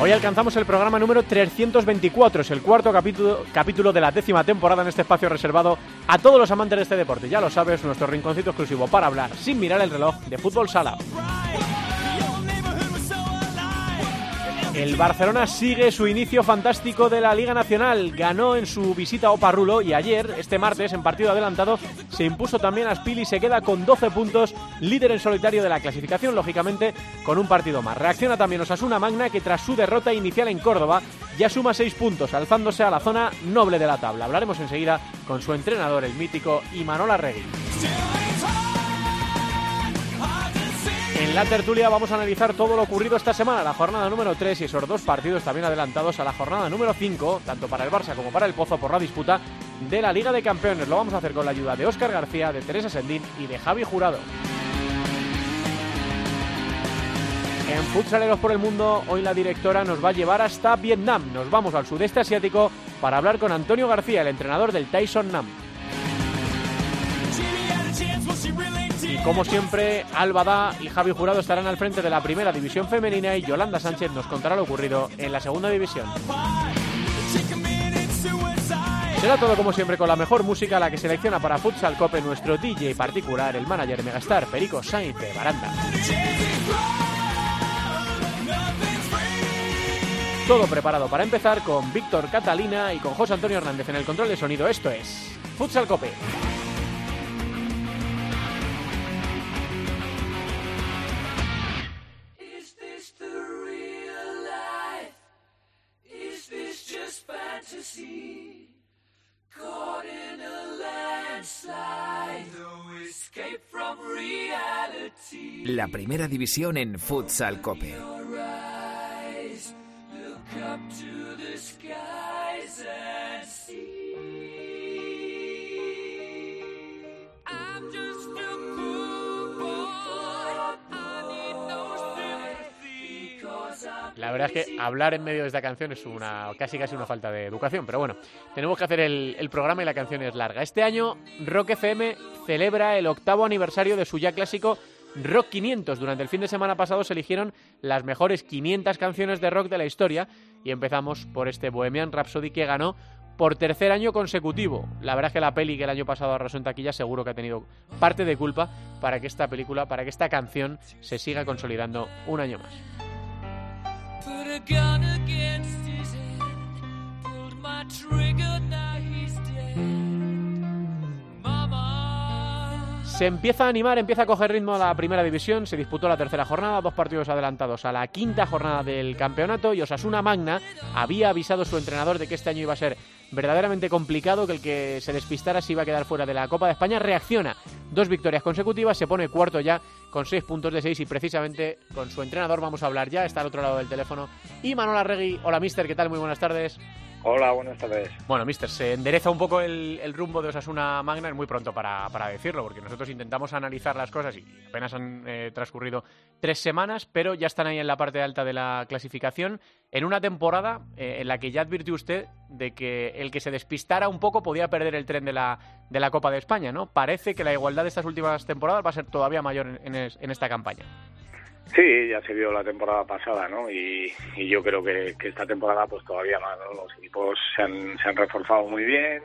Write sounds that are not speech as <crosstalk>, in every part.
Hoy alcanzamos el programa número 324, es el cuarto capítulo, capítulo de la décima temporada en este espacio reservado a todos los amantes de este deporte. Ya lo sabes, nuestro rinconcito exclusivo para hablar sin mirar el reloj de fútbol sala. El Barcelona sigue su inicio fantástico de la Liga Nacional. Ganó en su visita a Oparrulo y ayer, este martes, en partido adelantado, se impuso también a Spil y se queda con 12 puntos, líder en solitario de la clasificación, lógicamente con un partido más. Reacciona también Osasuna Magna, que tras su derrota inicial en Córdoba ya suma 6 puntos, alzándose a la zona noble de la tabla. Hablaremos enseguida con su entrenador, el mítico Imanol Arregui. En la tertulia vamos a analizar todo lo ocurrido esta semana, la jornada número 3 y esos dos partidos también adelantados a la jornada número 5, tanto para el Barça como para el Pozo por la disputa de la Liga de Campeones. Lo vamos a hacer con la ayuda de Óscar García, de Teresa Sendín y de Javi Jurado. En Futsaleros por el Mundo, hoy la directora nos va a llevar hasta Vietnam. Nos vamos al sudeste asiático para hablar con Antonio García, el entrenador del Tyson Nam. Como siempre, Alba Da y Javi Jurado estarán al frente de la primera división femenina y Yolanda Sánchez nos contará lo ocurrido en la segunda división. Será todo como siempre con la mejor música, la que selecciona para Futsal Cope nuestro DJ particular, el manager Megastar Perico Sainz de Baranda. Todo preparado para empezar con Víctor Catalina y con José Antonio Hernández en el control de sonido. Esto es Futsal Cope. La primera división en Futsal Cope. La verdad es que hablar en medio de esta canción es una casi casi una falta de educación, pero bueno, tenemos que hacer el, el, programa y la canción es larga. Este año Rock FM celebra el octavo aniversario de su ya clásico Rock 500. Durante el fin de semana pasado se eligieron las mejores 500 canciones de rock de la historia y empezamos por este Bohemian Rhapsody que ganó por tercer año consecutivo. La verdad es que la peli que el año pasado arrasó en taquilla seguro que ha tenido parte de culpa para que esta película, para que esta canción se siga consolidando un año más. Se empieza a animar, empieza a coger ritmo la primera división, se disputó la tercera jornada, dos partidos adelantados a la quinta jornada del campeonato y Osasuna Magna había avisado a su entrenador de que este año iba a ser verdaderamente complicado, que el que se despistara se iba a quedar fuera de la Copa de España. Reacciona, dos victorias consecutivas, se pone cuarto ya con seis puntos de seis y precisamente con su entrenador vamos a hablar ya, está al otro lado del teléfono. Y Manuel Arregui, hola mister, ¿qué tal? Muy buenas tardes. Hola, buenas tardes. Bueno, mister, se endereza un poco el, rumbo de Osasuna Magna, es muy pronto para, decirlo, porque nosotros intentamos analizar las cosas y apenas han eh, transcurrido tres semanas, pero ya están ahí en la parte alta de la clasificación, en una temporada eh, en la que ya advirtió usted de que el que se despistara un poco podía perder el tren de la, de la Copa de España, ¿no? Parece que la igualdad de estas últimas temporadas va a ser todavía mayor en, en esta campaña. Sí, ya se vio la temporada pasada, ¿no? Y, yo creo que, que, esta temporada pues todavía más, ¿no? Los equipos se han, se han reforzado muy bien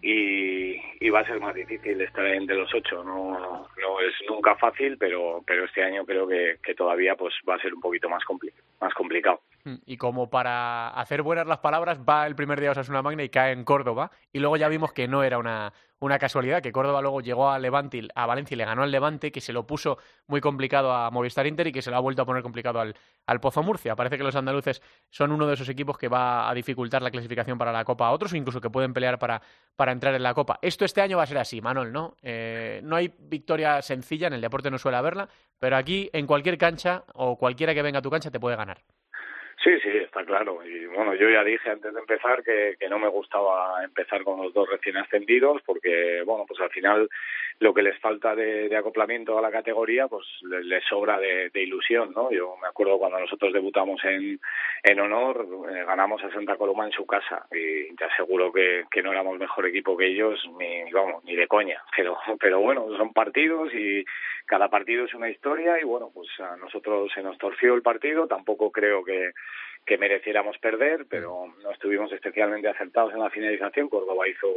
y, y, va a ser más difícil estar entre los ocho. No, no, no es nunca fácil, pero, pero este año creo que, que todavía pues va a ser un poquito más, compli más complicado. Y como para hacer buenas las palabras, va el primer día Osasuna Magna y cae en Córdoba. Y luego ya vimos que no era una, una casualidad, que Córdoba luego llegó a Levante, a Valencia y le ganó al Levante, que se lo puso muy complicado a Movistar Inter y que se lo ha vuelto a poner complicado al, Pozo Murcia. Parece que los andaluces son uno de esos equipos que va a dificultar la clasificación para la Copa a otros incluso que pueden pelear para, para entrar en la Copa. Esto este año va a ser así, Manol, ¿no? Eh, no hay victoria sencilla, en el deporte no suele haberla, pero aquí en cualquier cancha o cualquiera que venga a tu cancha te puede ganar. Sí, sí, está claro. Y bueno, yo ya dije antes de empezar que, no me gustaba empezar con los dos recién ascendidos porque, bueno, pues al final lo que les falta de, acoplamiento a la categoría, pues les, sobra de, de, ilusión, ¿no? Yo me acuerdo cuando nosotros debutamos en, en honor, eh, ganamos a Santa Coloma en su casa y te aseguro que, que no éramos mejor equipo que ellos, ni, vamos, ni de coña. Pero, pero bueno, son partidos y cada partido es una historia y bueno, pues a nosotros se nos torció el partido, tampoco creo que que mereciéramos perder, pero no estuvimos especialmente acertados en la finalización. Córdoba hizo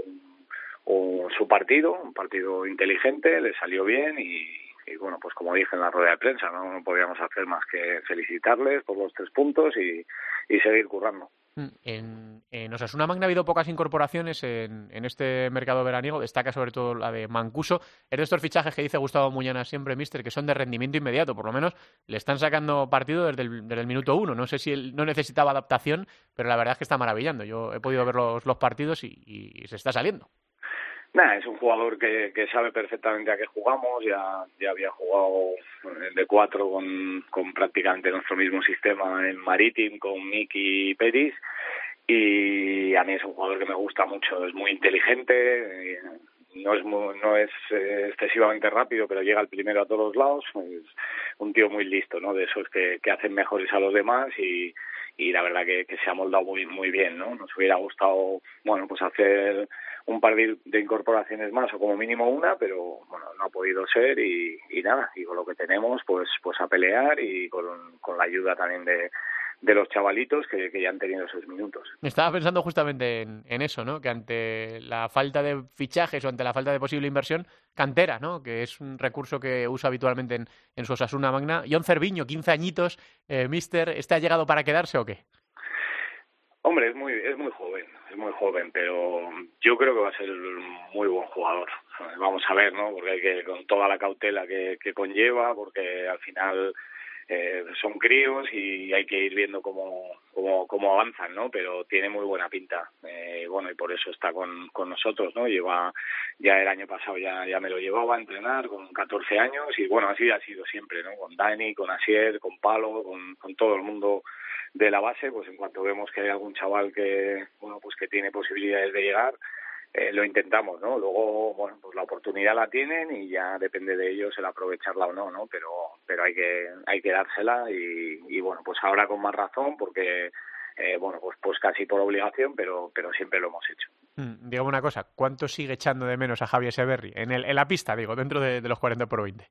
un, su partido, un partido inteligente, le salió bien y, bueno, pues como dije en la rueda de prensa, no, no podíamos hacer más que felicitarles por los tres puntos y, y seguir currando. Mm, en, en Osasuna Magna ha habido pocas incorporaciones en, este mercado veraniego, destaca sobre todo la de Mancuso. Es de estos fichajes que dice Gustavo Muñana siempre, mister, que son de rendimiento inmediato, por lo menos le están sacando partido desde el, minuto uno. No sé si él no necesitaba adaptación, pero la verdad es que está maravillando. Yo he podido ver los, partidos y se está saliendo. Nah, es un jugador que, que sabe perfectamente a qué jugamos, ya, ya había jugado de cuatro con, con prácticamente nuestro mismo sistema en Maritim con Miki Peris y a mí es un jugador que me gusta mucho, es muy inteligente, eh, no es no es eh, excesivamente rápido, pero llega el primero a todos lados, es un tío muy listo, ¿no? De esos que, que hacen mejores a los demás y, y la verdad que, se ha moldado muy muy bien, ¿no? Nos hubiera gustado, bueno, pues hacer un par de, incorporaciones más o como mínimo una, pero bueno, no ha podido ser y, y nada, y con lo que tenemos pues pues a pelear y con, con la ayuda también de, de los chavalitos que, que, ya han tenido sus minutos. Estaba pensando justamente en, en, eso, ¿no? Que ante la falta de fichajes o ante la falta de posible inversión, cantera, ¿no? Que es un recurso que usa habitualmente en, en su Osasuna Magna. John Cerviño, 15 añitos, eh, mister, ¿este ha llegado para quedarse o qué? Hombre, es muy, es muy joven, es muy joven, pero yo creo que va a ser un muy buen jugador. Vamos a ver, ¿no? Porque hay que, con toda la cautela que, que conlleva, porque al final eh, son críos y hay que ir viendo cómo, cómo, cómo avanzan, ¿no? Pero tiene muy buena pinta. Eh, bueno, y por eso está con, con nosotros, ¿no? Lleva, ya el año pasado ya, ya me lo llevaba a entrenar con 14 años y bueno, así ha sido siempre, ¿no? Con Dani, con Asier, con Palo, con, con todo el mundo de la base, pues en cuanto vemos que hay algún chaval que, bueno, pues que tiene posibilidades de llegar, eh, lo intentamos, ¿no? Luego, bueno, pues la oportunidad la tienen y ya depende de ellos el aprovecharla o no, ¿no? Pero, pero hay que, hay que dársela y, y bueno, pues ahora con más razón porque, eh, bueno, pues, pues casi por obligación, pero, pero siempre lo hemos hecho. Mm, digo una cosa, ¿cuánto sigue echando de menos a Javier Severri? En, el, en la pista, digo, dentro de, de los 40 por 20.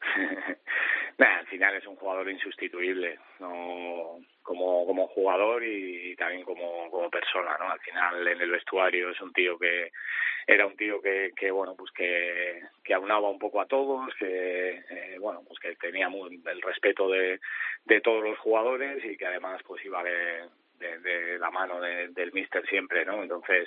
<laughs> nah, al final es un jugador insustituible. No, como, como jugador y, también como, como persona, ¿no? Al final en el vestuario es un tío que era un tío que, que bueno, pues que, que aunaba un poco a todos, que, eh, bueno, pues que tenía muy, el respeto de, de todos los jugadores y que además pues iba de, de, la mano de, del míster siempre, ¿no? Entonces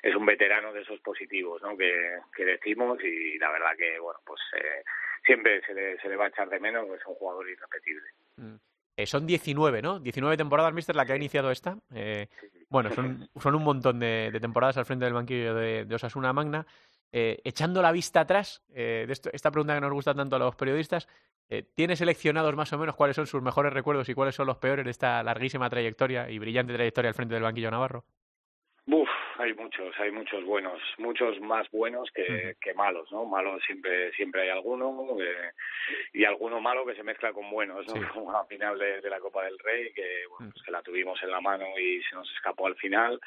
es un veterano de esos positivos, ¿no? Que, que decimos y la verdad que, bueno, pues eh, siempre se le, se le va a echar de menos, es un jugador irrepetible. Mm. Eh, son 19, ¿no? 19 temporadas, Mister, la que ha iniciado esta. Eh, bueno, son, son un montón de, de, temporadas al frente del banquillo de, de Osasuna Magna. Eh, echando la vista atrás, eh, de esto, esta pregunta que nos gusta tanto a los periodistas, eh, ¿tiene seleccionados más o menos cuáles son sus mejores recuerdos y cuáles son los peores de esta larguísima trayectoria y brillante trayectoria al frente del banquillo navarro? Uf, hay muchos, hay muchos buenos, muchos más buenos que, que malos, ¿no? Malos siempre siempre hay alguno eh, y alguno malo que se mezcla con buenos, ¿no? Sí. <laughs> Como a final de, de, la Copa del Rey, que, bueno, pues que la tuvimos en la mano y se nos escapó al final,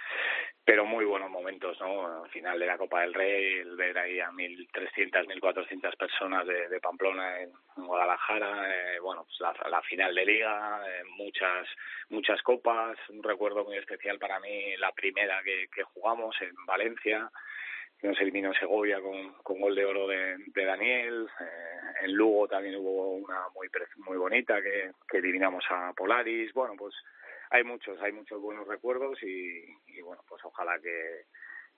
pero muy buenos momentos, ¿no? Al final de la Copa del Rey, el ver ahí a 1.300, 1.400 personas de, de Pamplona en, en Guadalajara, eh, bueno, pues la, la, final de Liga, eh, muchas muchas copas, un recuerdo muy especial para mí, la primera que, que jugamos en Valencia, que nos eliminó Segovia con, con gol de oro de, de Daniel. Eh, en Lugo también hubo una muy muy bonita que, que eliminamos a Polaris. Bueno, pues hay muchos, hay muchos buenos recuerdos y, y bueno, pues ojalá que,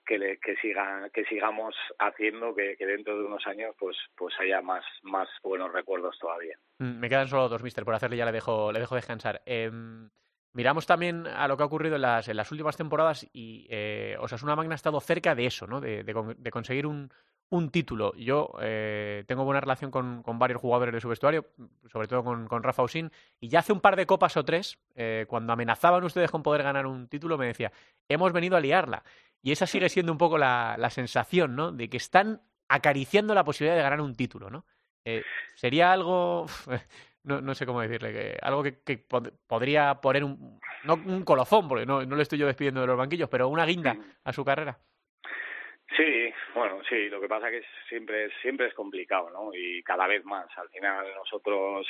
que, le, que siga que sigamos haciendo que, que, dentro de unos años pues pues haya más más buenos recuerdos todavía. Mm, me quedan solo dos, mister, por hacerle ya le dejo le dejo descansar. Eh, miramos también a lo que ha ocurrido en las, en las últimas temporadas y eh, Osasuna Magna ha estado cerca de eso, ¿no? De, conseguir un, título. Yo eh, tengo buena relación con, varios jugadores de su vestuario, sobre todo con, Rafa Usín, y ya hace un par de copas o tres, eh, cuando amenazaban ustedes con poder ganar un título, me decía, hemos venido a liarla. Y esa sigue siendo un poco la, la sensación, ¿no? De que están acariciando la posibilidad de ganar un título, ¿no? Eh, sería algo, <laughs> no, no, sé cómo decirle, que algo que, que pod podría poner un, no un colofón, porque no, no le estoy yo despidiendo de los banquillos, pero una guinda a su carrera. Sí, bueno, sí, lo que pasa que siempre, siempre es complicado, ¿no? Y cada vez más. Al final nosotros,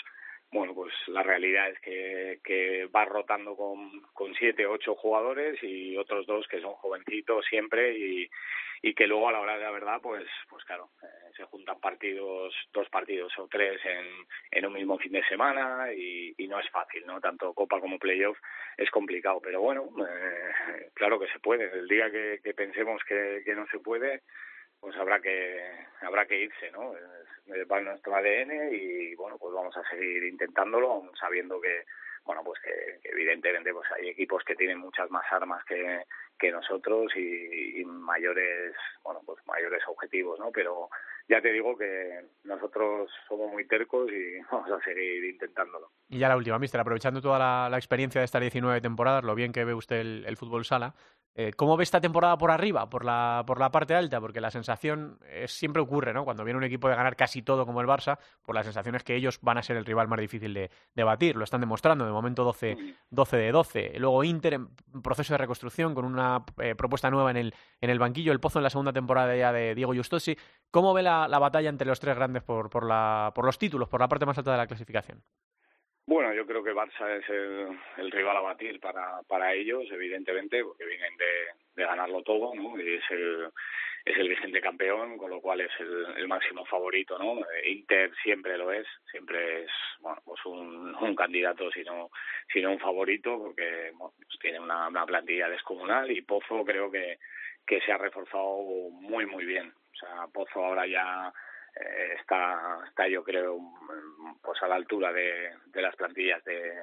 bueno, pues la realidad es que, que vas rotando con, con siete, ocho jugadores y otros dos que son jovencitos siempre y, y que luego a la hora de la verdad, pues, pues claro, eh, se juntan partidos, dos partidos o tres en, en un mismo fin de semana y, y no es fácil, ¿no? Tanto Copa como Playoff es complicado, pero bueno, eh, claro que se puede. El día que, que pensemos que, que no se puede, pues habrá que habrá que irse, ¿no? Va nuestro ADN y bueno, pues vamos a seguir intentándolo, sabiendo que bueno, pues que, evidentemente pues hay equipos que tienen muchas más armas que, que nosotros y, mayores, bueno, pues mayores objetivos, ¿no? Pero ya te digo que nosotros somos muy tercos y <laughs> vamos a seguir intentándolo. Y ya la última, mister, aprovechando toda la, experiencia de estas 19 temporadas, lo bien que ve usted el, fútbol sala, eh, ¿Cómo ve esta temporada por arriba, por la, por la parte alta? Porque la sensación es, siempre ocurre, ¿no? Cuando viene un equipo de ganar casi todo como el Barça, pues la sensación es que ellos van a ser el rival más difícil de, de batir. Lo están demostrando, de momento 12, 12 de 12. Luego Inter en proceso de reconstrucción con una eh, propuesta nueva en el, en el banquillo. El Pozo en la segunda temporada ya de Diego Justosi. ¿Cómo ve la, la batalla entre los tres grandes por, por, la, por los títulos, por la parte más alta de la clasificación? Bueno, yo creo que Barça es el, el rival a batir para, para ellos, evidentemente, porque vienen de, de ganarlo todo, ¿no? Y es el, es el vigente campeón, con lo cual es el, máximo favorito, ¿no? Inter siempre lo es, siempre es, bueno, pues un, candidato, sino, sino un favorito, porque pues tiene una, plantilla descomunal y Pozo creo que, que se ha reforzado muy, muy bien. O sea, Pozo ahora ya eh, está, está yo creo pues a la altura de, de las plantillas de,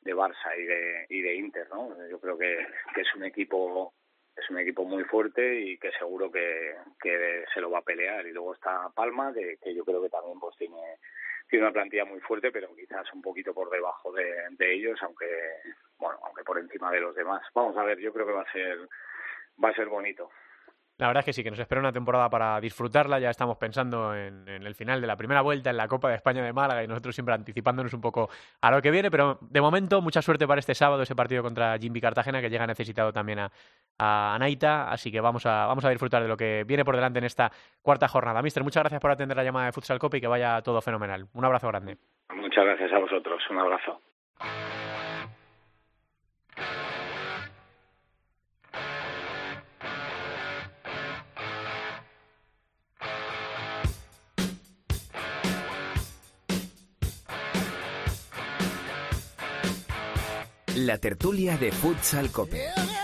de Barça y de, y de Inter, ¿no? Yo creo que es un equipo es un equipo muy fuerte y que seguro que, que se lo va a pelear. Y luego está Palma que, yo creo que también pues tiene tiene una plantilla muy fuerte pero quizás un poquito por debajo de, de ellos aunque bueno aunque por encima de los demás. Vamos a ver yo creo que va a ser va a ser bonito la verdad es que sí, que nos espera una temporada para disfrutarla. Ya estamos pensando en, el final de la primera vuelta en la Copa de España de Málaga y nosotros siempre anticipándonos un poco a lo que viene. Pero de momento, mucha suerte para este sábado, ese partido contra Jimmy Cartagena, que llega necesitado también a, a Naita. Así que vamos a, vamos a disfrutar de lo que viene por delante en esta cuarta jornada. Mister, muchas gracias por atender la llamada de Futsal Copa y que vaya todo fenomenal. Un abrazo grande. Muchas gracias a vosotros. Un abrazo. La tertulia de Futsal Cope.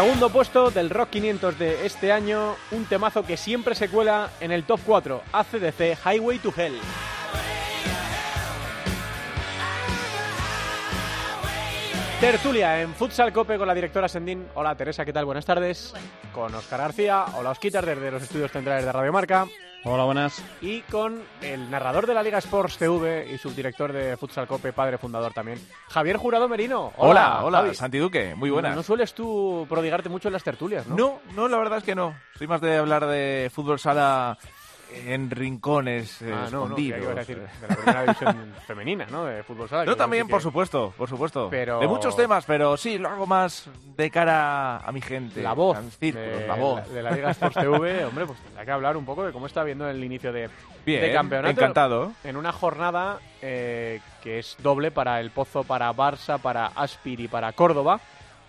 Segundo puesto del Rock 500 de este año, un temazo que siempre se cuela en el top 4, ACDC Highway to Hell. Tertulia en Futsal Cope con la directora Sendín. Hola Teresa, ¿qué tal? Buenas tardes. Con Oscar García. Hola Osquitar desde los estudios centrales de Radio Marca. Hola, buenas. Y con el narrador de la Liga Sports TV y subdirector de Futsal Cope, padre fundador también, Javier Jurado Merino. Hola, hola, hola Javi. Santi Duque, muy buenas. No, no, sueles tú prodigarte mucho en las tertulias, ¿no? No, no, la verdad es que no. Soy más de hablar de fútbol sala en rincones eh, ah, no, escondidos. No, decir, de la primera división <laughs> femenina, ¿no? De fútbol sala. Yo también, por supuesto, por supuesto. Pero... De muchos temas, pero sí, lo hago más de cara a mi gente. La voz. Círculos, de, la voz. De la Liga Sports TV, <laughs> hombre, pues tendrá que hablar un poco de cómo está viendo el inicio de, Bien, de campeonato. encantado. En una jornada eh, que es doble para el Pozo, para Barça, para Aspir y para Córdoba.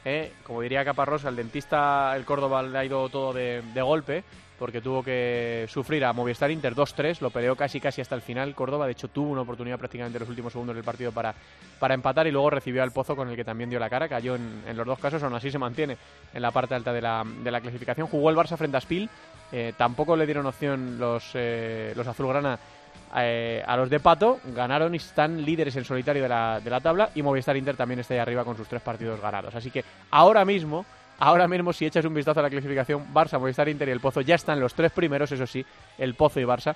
Eh, como diría Caparrós, al dentista el Córdoba le ha ido todo de, golpe porque tuvo que sufrir a Movistar Inter 2-3, lo peleó casi casi hasta el final. Córdoba, de hecho tuvo una oportunidad prácticamente en los últimos segundos del partido para, para empatar y luego recibió al Pozo con el que también dio la cara, cayó en, los dos casos, aún así se mantiene en la parte alta de la, de la clasificación, jugó el Barça frente a Spil, eh, tampoco le dieron opción los, eh, los azulgrana eh, a los de Pato, ganaron y están líderes en solitario de la, de la tabla y Movistar Inter también está ahí arriba con sus tres partidos ganados. Así que ahora mismo, ahora mismo si echas un vistazo a la clasificación, Barça, Movistar Inter y el Pozo ya están los tres primeros, eso sí, el Pozo y Barça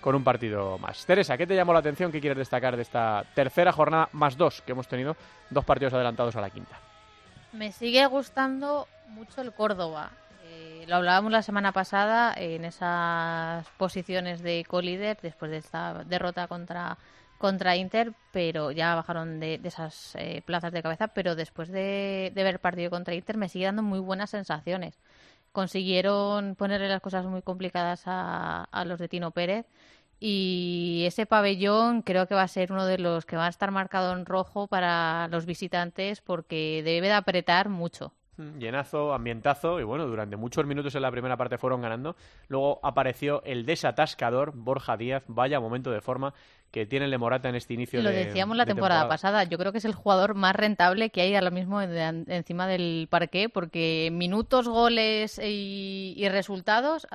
con un partido más. Teresa, ¿qué te llamó la atención? ¿Qué quieres destacar de esta tercera jornada más dos que hemos tenido? Dos partidos adelantados a la quinta. Me sigue gustando mucho el Córdoba lo hablábamos la semana pasada en esas posiciones de co-líder después de esta derrota contra contra Inter, pero ya bajaron de, esas eh, plazas de cabeza, pero después de, ver partido contra Inter me sigue dando muy buenas sensaciones. Consiguieron ponerle las cosas muy complicadas a, a los de Tino Pérez y ese pabellón creo que va a ser uno de los que va a estar marcado en rojo para los visitantes porque debe de apretar mucho. Mm, llenazo, ambientazo y bueno, durante muchos minutos en la primera parte fueron ganando. Luego apareció el desatascador Borja Díaz, vaya momento de forma que tiene el Morata en este inicio Lo decíamos la temporada, pasada, yo creo que es el jugador más rentable que hay ahora mismo encima del parque, porque minutos, goles y, resultados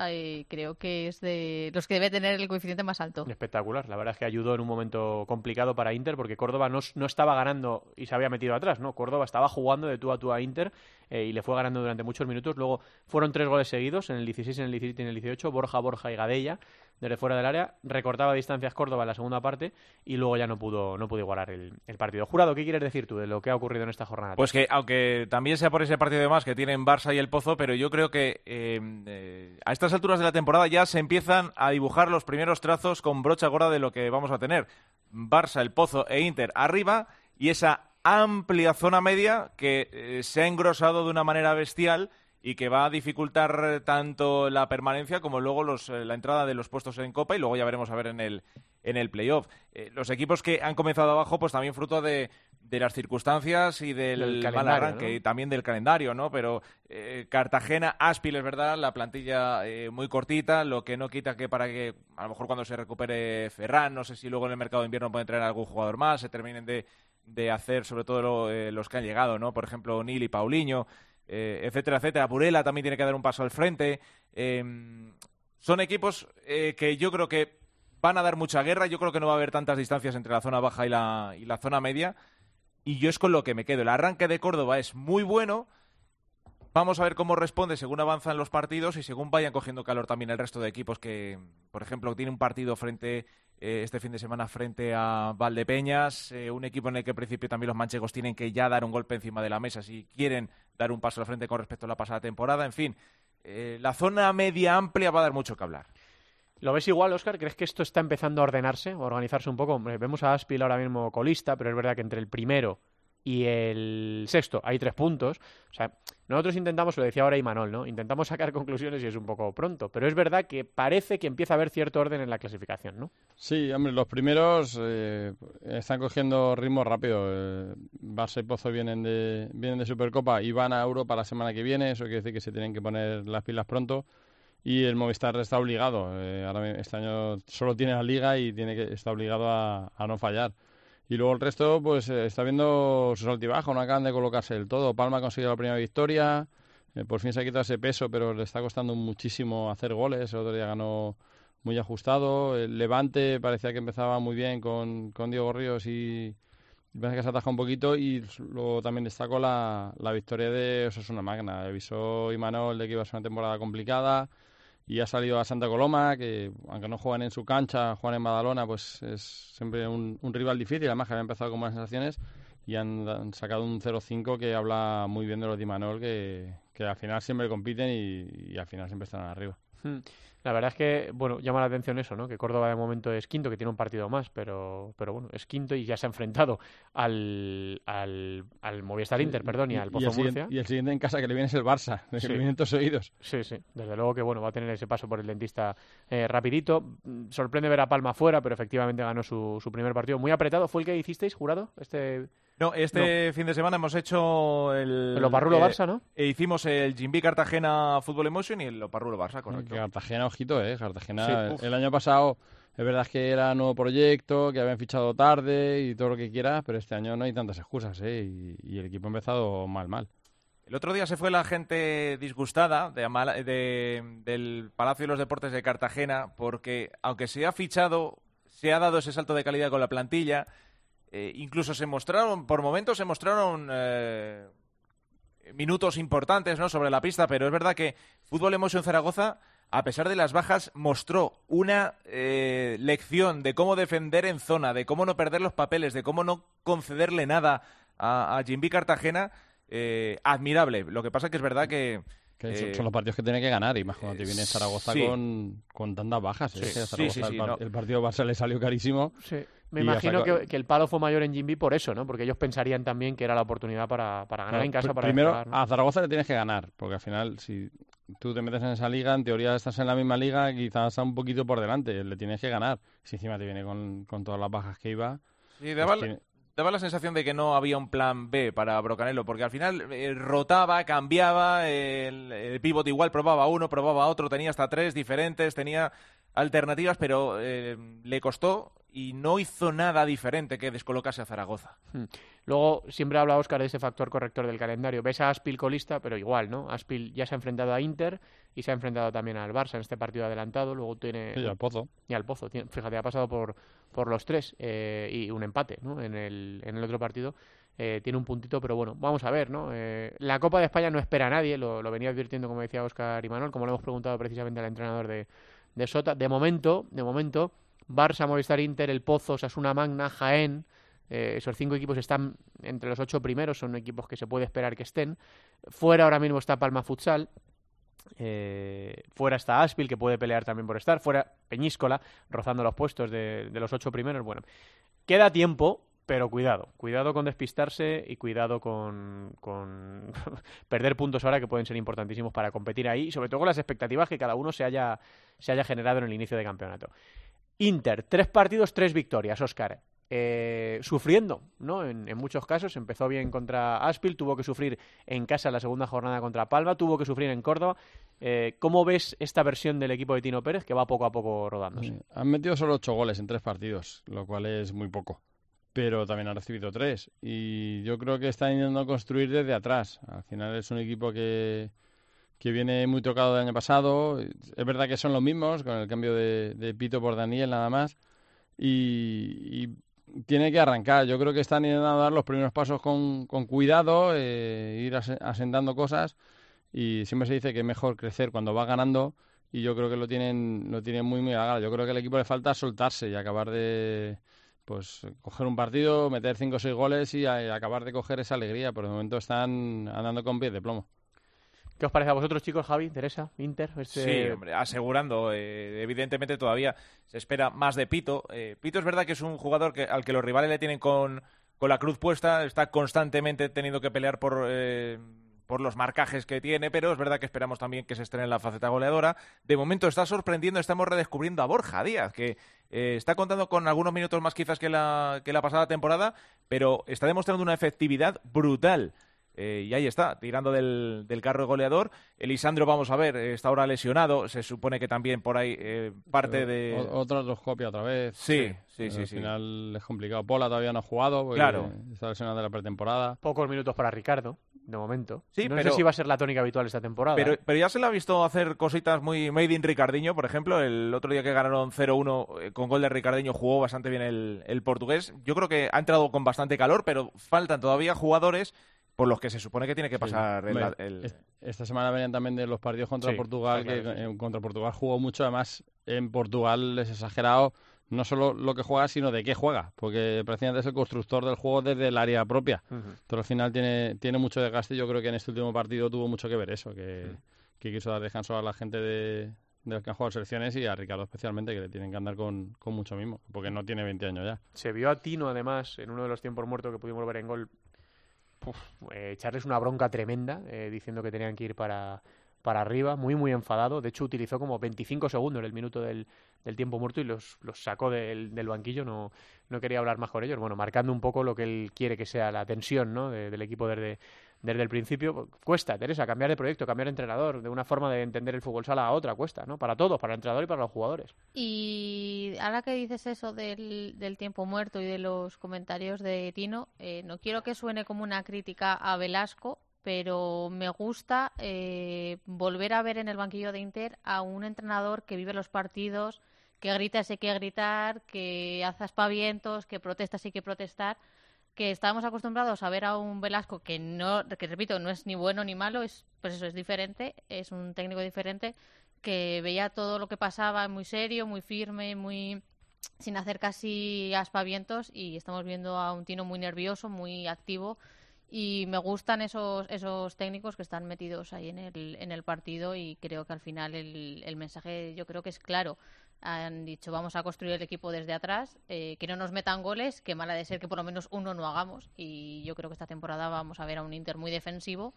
creo que es de los que debe tener el coeficiente más alto. Espectacular, la verdad es que ayudó en un momento complicado para Inter, porque Córdoba no, no estaba ganando y se había metido atrás, ¿no? Córdoba estaba jugando de tú a tú a Inter eh, y le fue ganando durante muchos minutos. Luego fueron tres goles seguidos, en el 16, en el 17 y en el 18, Borja, Borja y Gadella desde fuera del área, recortaba distancias Córdoba en la segunda parte y luego ya no pudo, no pudo igualar el, partido. Jurado, ¿qué quieres decir tú de lo que ha ocurrido en esta jornada? Pues que, aunque también sea por ese partido de más que tienen Barça y el Pozo, pero yo creo que eh, eh, a estas alturas de la temporada ya se empiezan a dibujar los primeros trazos con brocha gorda de lo que vamos a tener. Barça, el Pozo e Inter arriba y esa amplia zona media que eh, se ha engrosado de una manera bestial y que va a dificultar eh, tanto la permanencia como luego los, eh, la entrada de los puestos en Copa y luego ya veremos a ver en el, en el playoff. Eh, los equipos que han comenzado abajo, pues también fruto de, de las circunstancias y del, mal arranque y también del calendario, ¿no? Pero Cartagena, Aspil, es verdad, la plantilla muy cortita, lo que no quita que para que a lo mejor cuando se recupere Ferran, no sé si luego en el mercado de invierno pueden traer algún jugador más, se terminen de, de hacer sobre todo los que han llegado, ¿no? Por ejemplo, Nil y Paulinho. Eh, etcétera, etcétera. Purela también tiene que dar un paso al frente. Em, son equipos eh, que yo creo que van a dar mucha guerra. Yo creo que no va a haber tantas distancias entre la zona baja y la, y la zona media. Y yo es con lo que me quedo. El arranque de Córdoba es muy bueno. Vamos a ver cómo responde según avanzan los partidos y según vayan cogiendo calor también el resto de equipos que, por ejemplo, tiene un partido frente eh, este fin de semana frente a Valdepeñas, eh, un equipo en el que al principio también los manchegos tienen que ya dar un golpe encima de la mesa si quieren dar un paso al frente con respecto a la pasada temporada. En fin, eh, la zona media amplia va a dar mucho que hablar. ¿Lo ves igual, Oscar? ¿Crees que esto está empezando a ordenarse, a organizarse un poco? vemos a Aspil ahora mismo colista, pero es verdad que entre el primero y el sexto hay tres puntos. O sea, nosotros intentamos, lo decía ahora Imanol, ¿no? Intentamos sacar <laughs> conclusiones y es un poco pronto, pero es verdad que parece que empieza a haber cierto orden en la clasificación, ¿no? Sí, hombre, los primeros eh, están cogiendo ritmo rápido. Eh, Barça y Pozo vienen de, vienen de Supercopa y van a Europa la semana que viene, eso quiere decir que se tienen que poner las pilas pronto. Y el Movistar está obligado. Eh, ahora este año solo tiene la liga y tiene que está obligado a no fallar. Y luego el resto, pues eh, está viendo sus altibajos, no acaban de colocarse del todo. Palma ha conseguido la primera victoria, eh, por fin se ha quitado ese peso, pero le está costando muchísimo hacer goles. El otro día ganó muy ajustado. El Levante parecía que empezaba muy bien con, con Diego Ríos y, parece que se ataja un poquito. Y luego también destacó la, la victoria de Osasuna Magna. Avisó Imanol de que iba a ser una temporada complicada y ha salido a Santa Coloma, que aunque no juegan en su cancha, juegan en Badalona, pues es siempre un, rival difícil, además que había empezado con buenas sensaciones y han, sacado un 0-5 que habla muy bien de los de Imanol, que, que al final siempre compiten y, al final siempre están arriba. Hmm. La verdad es que, bueno, llama la atención eso, ¿no? Que Córdoba de momento es quinto, que tiene un partido más, pero, pero bueno, es quinto y ya se ha enfrentado al, al, al Movistar Inter, perdón, y, al Pozo el Murcia. Y el siguiente en casa que le viene es el Barça, que Sí. le vienen todos oídos. Sí, sí, desde luego que bueno, va a tener ese paso por el dentista eh, rapidito. Sorprende ver a Palma fuera, pero efectivamente ganó su, su primer partido. Muy apretado. ¿Fue el que hicisteis, jurado? Este No, este fin de semana hemos hecho el... el Oparrulo eh, Barça, ¿no? e hicimos el Jimby Cartagena Fútbol Emotion y el Oparrulo Barça, correcto. Que Cartagena, ojito, ¿eh? Cartagena, Sí, el año pasado es verdad que era nuevo proyecto, que habían fichado tarde y todo lo que quieras, pero este año no hay tantas excusas, ¿eh? Y, y el equipo ha empezado mal, mal. El otro día se fue la gente disgustada de de- del Palacio de los Deportes de Cartagena porque, aunque se ha fichado, se ha dado ese salto de calidad con la plantilla, eh, incluso se mostraron, por momentos se mostraron eh, minutos importantes ¿no? sobre la pista, pero es verdad que Fútbol Emotion Zaragoza, a pesar de las bajas, mostró una eh, lección de cómo defender en zona, de cómo no perder los papeles, de cómo no concederle nada a, a Jimby Cartagena, eh, admirable. Lo que pasa que es verdad que... Que son- eh, son los partidos que tiene que ganar y más cuando te viene Zaragoza sí. con, con tantas bajas. ¿eh? Sí, Zaragoza sí, el, par- no. el partido Barça le salió carísimo. Me imagino que, que el palo fue mayor en Jimby por eso, ¿no? Porque ellos pensarían también que era la oportunidad para, para ganar Claro, en casa, para Primero, a Zaragoza le tienes que ganar, porque al final, si tú te metes en esa liga, en teoría estás en la misma liga, quizás está un poquito por delante, le tienes que ganar. Si encima te viene con, con todas las bajas que iba, Sí, pues daba, tiene- daba la sensación de que no había un plan B para Brocanelo, porque al final eh, rotaba, cambiaba, el, el pívot igual probaba uno, probaba otro, tenía hasta tres diferentes, tenía alternativas, pero eh, le costó y no hizo nada diferente que descolocase a Zaragoza. Luego, siempre habla Oscar de ese factor corrector del calendario. Ves a Aspil colista, pero igual, ¿no? Aspil ya se ha enfrentado a Inter y se ha enfrentado también al Barça en este partido adelantado. Luego tiene. sí, al pozo. y al Pozo. Fíjate, ha pasado por, por los tres eh, y un empate ¿no? en, el, en el otro partido. Eh, tiene un puntito, pero bueno, vamos a ver, ¿no? Eh, la Copa de España no espera a nadie, lo, lo venía advirtiendo, como decía Oscar y Manuel, como le hemos preguntado precisamente al entrenador de, de Sota. De momento, de momento, Barça, Movistar Inter, El Pozo, Sasuna Magna, Jaén, eh, esos cinco equipos están entre los ocho primeros, son equipos que se puede esperar que estén. Fuera ahora mismo está Palma Futsal, eh, fuera está Aspil, que puede pelear también por estar. Fuera Peñíscola, rozando los puestos de, los ocho primeros. Bueno, queda tiempo, pero cuidado. Cuidado con despistarse y cuidado con, <laughs> perder puntos ahora que pueden ser importantísimos para competir ahí. Sobre todo con las expectativas que cada uno se haya, se haya generado en el inicio de campeonato. Inter, tres partidos, tres victorias, Oscar. Eh, sufriendo, ¿no? En, en muchos casos. Empezó bien contra Aspil, tuvo que sufrir en casa la segunda jornada contra Palma, tuvo que sufrir en Córdoba. Eh, ¿Cómo ves esta versión del equipo de Tino Pérez que va poco a poco rodándose? Sí. Han metido solo ocho goles en tres partidos, lo cual es muy poco. Pero también han recibido tres. Y yo creo que están intentando construir desde atrás. Al final es un equipo que, que viene muy tocado del año pasado. Es verdad que son los mismos, con el cambio de, de Pito por Daniel nada más. Y, tiene que arrancar. Yo creo que están intentando dar los primeros pasos con, con cuidado, eh, ir ase- asentando cosas. Y siempre se dice que es mejor crecer cuando va ganando y yo creo que lo tienen lo tienen muy muy a gala. Yo creo que al equipo le falta soltarse y acabar de pues coger un partido, meter cinco o seis goles y, a- y acabar de coger esa alegría. Por el momento están andando con pies de plomo. ¿Qué os parece a vosotros, chicos? Javi, Teresa, Inter. Este... Sí, hombre, asegurando. eh, evidentemente todavía se espera más de Pito. Eh, Pito es verdad que es un jugador que, al que los rivales le tienen con, con la cruz puesta, está constantemente teniendo que pelear por, eh, por los marcajes que tiene, pero es verdad que esperamos también que se estrene en la faceta goleadora. De momento está sorprendiendo, estamos redescubriendo a Borja Díaz, que eh, está contando con algunos minutos más quizás que la, que la pasada temporada, pero está demostrando una efectividad brutal. Eh, y ahí está, tirando del, del carro goleador. Elisandro, vamos a ver, está ahora lesionado. Se supone que también por ahí eh, parte de. Otra endoscopia otra vez. Sí, sí, sí, Al sí. final es complicado. Pola todavía no ha jugado porque Claro. está lesionado de la pretemporada. Pocos minutos para Ricardo, de momento. Sí, no pero- sé si va a ser la tónica habitual esta temporada. Pero, pero ya se le ha visto hacer cositas muy made in Ricardiño, por ejemplo. El otro día que ganaron 0-1 eh, con gol de Ricardiño jugó bastante bien el, el portugués. Yo creo que ha entrado con bastante calor, pero faltan todavía jugadores por los que se supone que tiene que pasar el- Esta semana venían también de los partidos contra Sí, Portugal, que sí. eh, contra Portugal jugó mucho. Además, en Portugal es exagerado no solo lo que juega, sino de qué juega, porque prácticamente es el constructor del juego desde el área propia. Ujú. Pero al final tiene, tiene mucho desgaste. y Yo creo que en este último partido tuvo mucho que ver eso, que, que quiso dar descanso a la gente de, de los que han jugado selecciones y a Ricardo especialmente, que le tienen que andar con, con mucho mismo, porque no tiene 20 años ya. Se vio a Tino, además, en uno de los tiempos muertos que pudimos ver en gol, eh, echarles una bronca tremenda, eh, diciendo que tenían que ir para, para arriba, muy, muy enfadado. De hecho, utilizó como 25 segundos el minuto del, del tiempo muerto y los, los sacó del, del, banquillo. No, no quería hablar más con ellos. Bueno, marcando un poco lo que él quiere que sea la tensión ¿no? de, del equipo desde, desde el principio. Cuesta, Teresa, cambiar de proyecto, cambiar de entrenador, de una forma de entender el fútbol sala a otra, cuesta, ¿no? Para todos, para el entrenador y para los jugadores. Y ahora que dices eso del, del tiempo muerto y de los comentarios de Tino, eh, no quiero que suene como una crítica a Velasco, pero me gusta eh, volver a ver en el banquillo de Inter a un entrenador que vive los partidos, que grita si hay que gritar, que hace aspavientos, que protesta si hay que protestar, que estábamos acostumbrados a ver a un Velasco que no, que repito, no es ni bueno ni malo, es pues eso es diferente, es un técnico diferente que veía todo lo que pasaba muy serio, muy firme, muy sin hacer casi aspavientos y estamos viendo a un Tino muy nervioso, muy activo y me gustan esos, esos técnicos que están metidos ahí en el, en el partido y creo que al final el, el mensaje yo creo que es claro. Han dicho vamos a construir el equipo desde atrás, eh, que no nos metan goles, que mala de ser que por lo menos uno no hagamos y yo creo que esta temporada vamos a ver a un Inter muy defensivo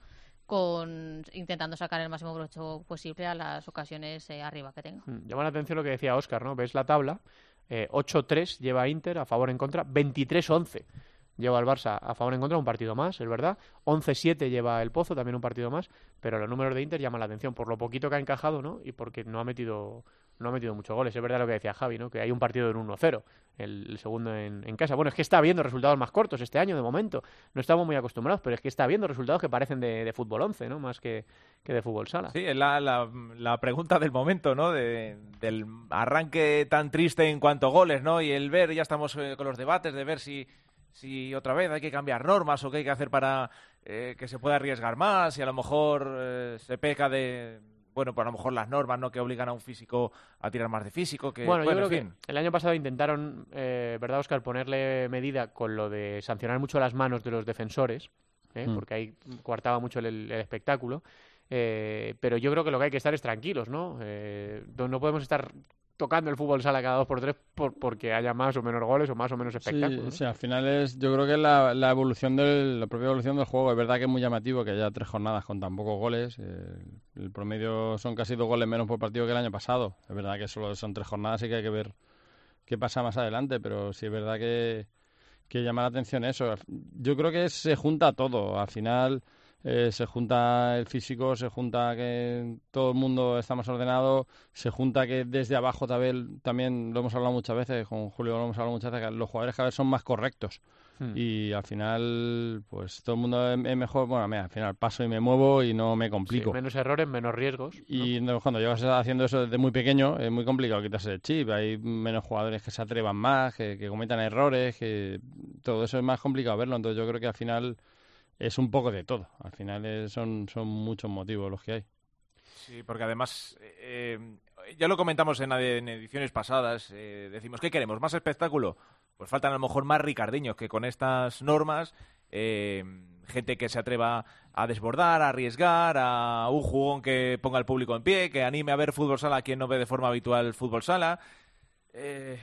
con intentando sacar el máximo brocho posible a las ocasiones eh, arriba que tenga. Llama la atención lo que decía Oscar, ¿no? Ves la tabla, eh, 8-3 lleva Inter a favor en contra, 23-11 lleva el Barça a favor en contra un partido más, es verdad. 11-7 lleva el Pozo, también un partido más, pero los números de Inter llaman la atención por lo poquito que ha encajado, ¿no? Y porque no ha metido no ha metido muchos goles. Es verdad lo que decía Javi, ¿no? Que hay un partido en 1-0, el, el, segundo en, en, casa. Bueno, es que está habiendo resultados más cortos este año, de momento. No estamos muy acostumbrados, pero es que está habiendo resultados que parecen de, fútbol 11, ¿no? Más que, que, de fútbol sala. Sí, es la, la, la pregunta del momento, ¿no? De, del arranque tan triste en cuanto a goles, ¿no? Y el ver, ya estamos eh, con los debates de ver si si otra vez hay que cambiar normas o qué hay que hacer para eh, que se pueda arriesgar más y a lo mejor eh, se peca de bueno, pues a lo mejor las normas no que obligan a un físico a tirar más de físico que bueno, bueno yo creo en fin. que el año pasado intentaron eh, verdad Oscar ponerle medida con lo de sancionar mucho las manos de los defensores ¿eh? mm. porque ahí coartaba mucho el, el espectáculo eh, pero yo creo que lo que hay que estar es tranquilos no eh, no podemos estar tocando el fútbol sala cada dos por tres por, porque haya más o menos goles o más o menos espectáculos. Sí, ¿no? sí, al final es, yo creo que es la, la evolución del, la propia evolución del juego. Es verdad que es muy llamativo que haya tres jornadas con tan pocos goles. Eh, el promedio son casi dos goles menos por partido que el año pasado. Es verdad que solo son tres jornadas y que hay que ver qué pasa más adelante, pero sí es verdad que, que llama la atención eso. Yo creo que se junta todo. Al final eh, se junta el físico, se junta que todo el mundo está más ordenado, se junta que desde abajo también, también lo hemos hablado muchas veces, con Julio lo hemos hablado muchas veces, que los jugadores cada vez son más correctos. Hmm. Y al final, pues todo el mundo es mejor. Bueno, mira, al final paso y me muevo y no me complico. Sí, menos errores, menos riesgos. Y ¿no? cuando llevas haciendo eso desde muy pequeño, es muy complicado quitarse el chip. Hay menos jugadores que se atrevan más, que, que cometan errores, que todo eso es más complicado verlo. Entonces yo creo que al final es un poco de todo. Al final es, son, son muchos motivos los que hay. Sí, porque además, eh, ya lo comentamos en, en ediciones pasadas, eh, decimos, ¿qué queremos? ¿Más espectáculo? Pues faltan a lo mejor más ricardiños que con estas normas, eh, gente que se atreva a desbordar, a arriesgar, a un jugón que ponga al público en pie, que anime a ver fútbol sala a quien no ve de forma habitual fútbol sala. Eh,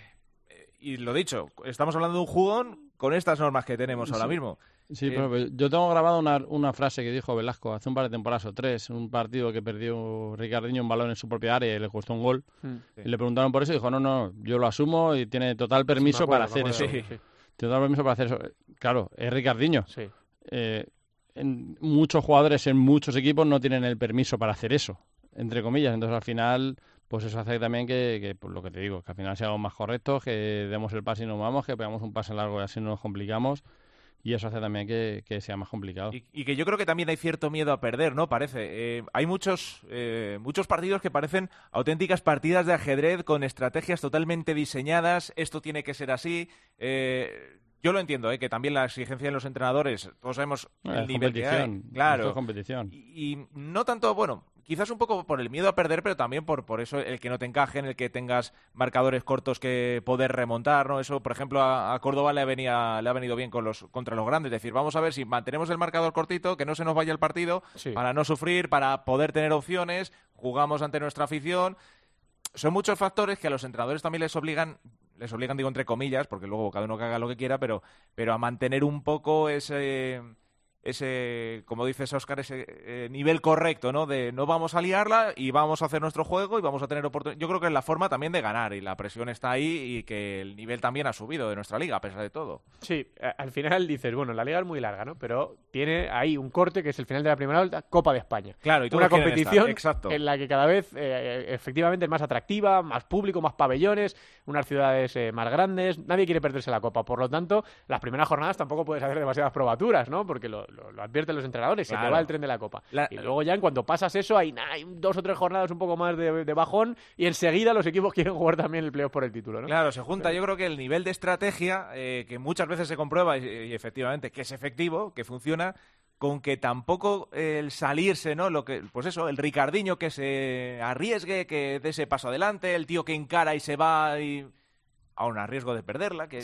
y lo dicho, estamos hablando de un jugón con estas normas que tenemos ahora mismo. Sí, Eh, pero yo tengo grabado una, una frase que dijo Velasco hace un par de temporadas o tres, un partido que perdió Ricardinho un balón en su propia área y le costó un gol. Hmm. Y le preguntaron por eso y dijo, no, no, yo lo asumo y tiene total permiso Sí, me acuerdo, para hacer eso. Sí. Tiene total permiso para hacer eso. Claro, es Ricardinho. sí. Eh, en muchos jugadores en muchos equipos no tienen el permiso para hacer eso, entre comillas. Entonces al final, pues eso hace también que, que pues lo que te digo, que al final seamos más correctos, que demos el pase y nos vamos, que pegamos un pase largo y así no nos complicamos. Y eso hace también que, que sea más complicado. Y, y, que yo creo que también hay cierto miedo a perder, ¿no? Parece. Eh, hay muchos, eh, muchos partidos que parecen auténticas partidas de ajedrez con estrategias totalmente diseñadas. Esto tiene que ser así. Eh, yo lo entiendo, ¿eh? que también la exigencia de los entrenadores, todos sabemos No, el es nivel que hay. competición, Claro. es competición. Y, y no tanto, bueno, quizás un poco por el miedo a perder, pero también por, por eso el que no te encajen, el que tengas marcadores cortos que poder remontar, ¿no? Eso, por ejemplo, a, a Córdoba le, venía, le ha venido bien con los, contra los grandes. Es decir, vamos a ver si mantenemos el marcador cortito, que no se nos vaya el partido, Sí. para no sufrir, para poder tener opciones, jugamos ante nuestra afición. son muchos factores que a los entrenadores también les obligan, les obligan, digo entre comillas, porque luego cada uno que haga lo que quiera, pero, pero a mantener un poco ese ese, como dices Oscar, ese eh, nivel correcto, ¿no? De no vamos a liarla y vamos a hacer nuestro juego y vamos a tener oportunidad. Yo creo que es la forma también de ganar y la presión está ahí y que el nivel también ha subido de nuestra liga, a pesar de todo. Sí, al final dices, bueno, la liga es muy larga, ¿no? Pero tiene ahí un corte que es el final de la primera vuelta, Copa de España. Claro, y una competición en la que cada vez eh, efectivamente es más atractiva, más público, más pabellones, unas ciudades eh, más grandes, nadie quiere perderse la Copa. Por lo tanto, las primeras jornadas tampoco puedes hacer demasiadas probaturas, ¿no? Porque lo, lo, advierten los entrenadores, se te va el tren de la Copa. Y luego ya en cuanto pasas eso, hay, hay, dos o tres jornadas un poco más de, bajón y enseguida los equipos <laughs> quieren jugar también el playoff por el título, ¿no? Claro, se junta yo creo que el nivel de estrategia, eh, que muchas veces se comprueba y, efectivamente que es efectivo, que funciona, con que tampoco el salirse, ¿no? Lo que, pues eso, el Ricardiño que se arriesgue, que dé ese paso adelante, el tío que encara y se va y aún a riesgo de perderla, que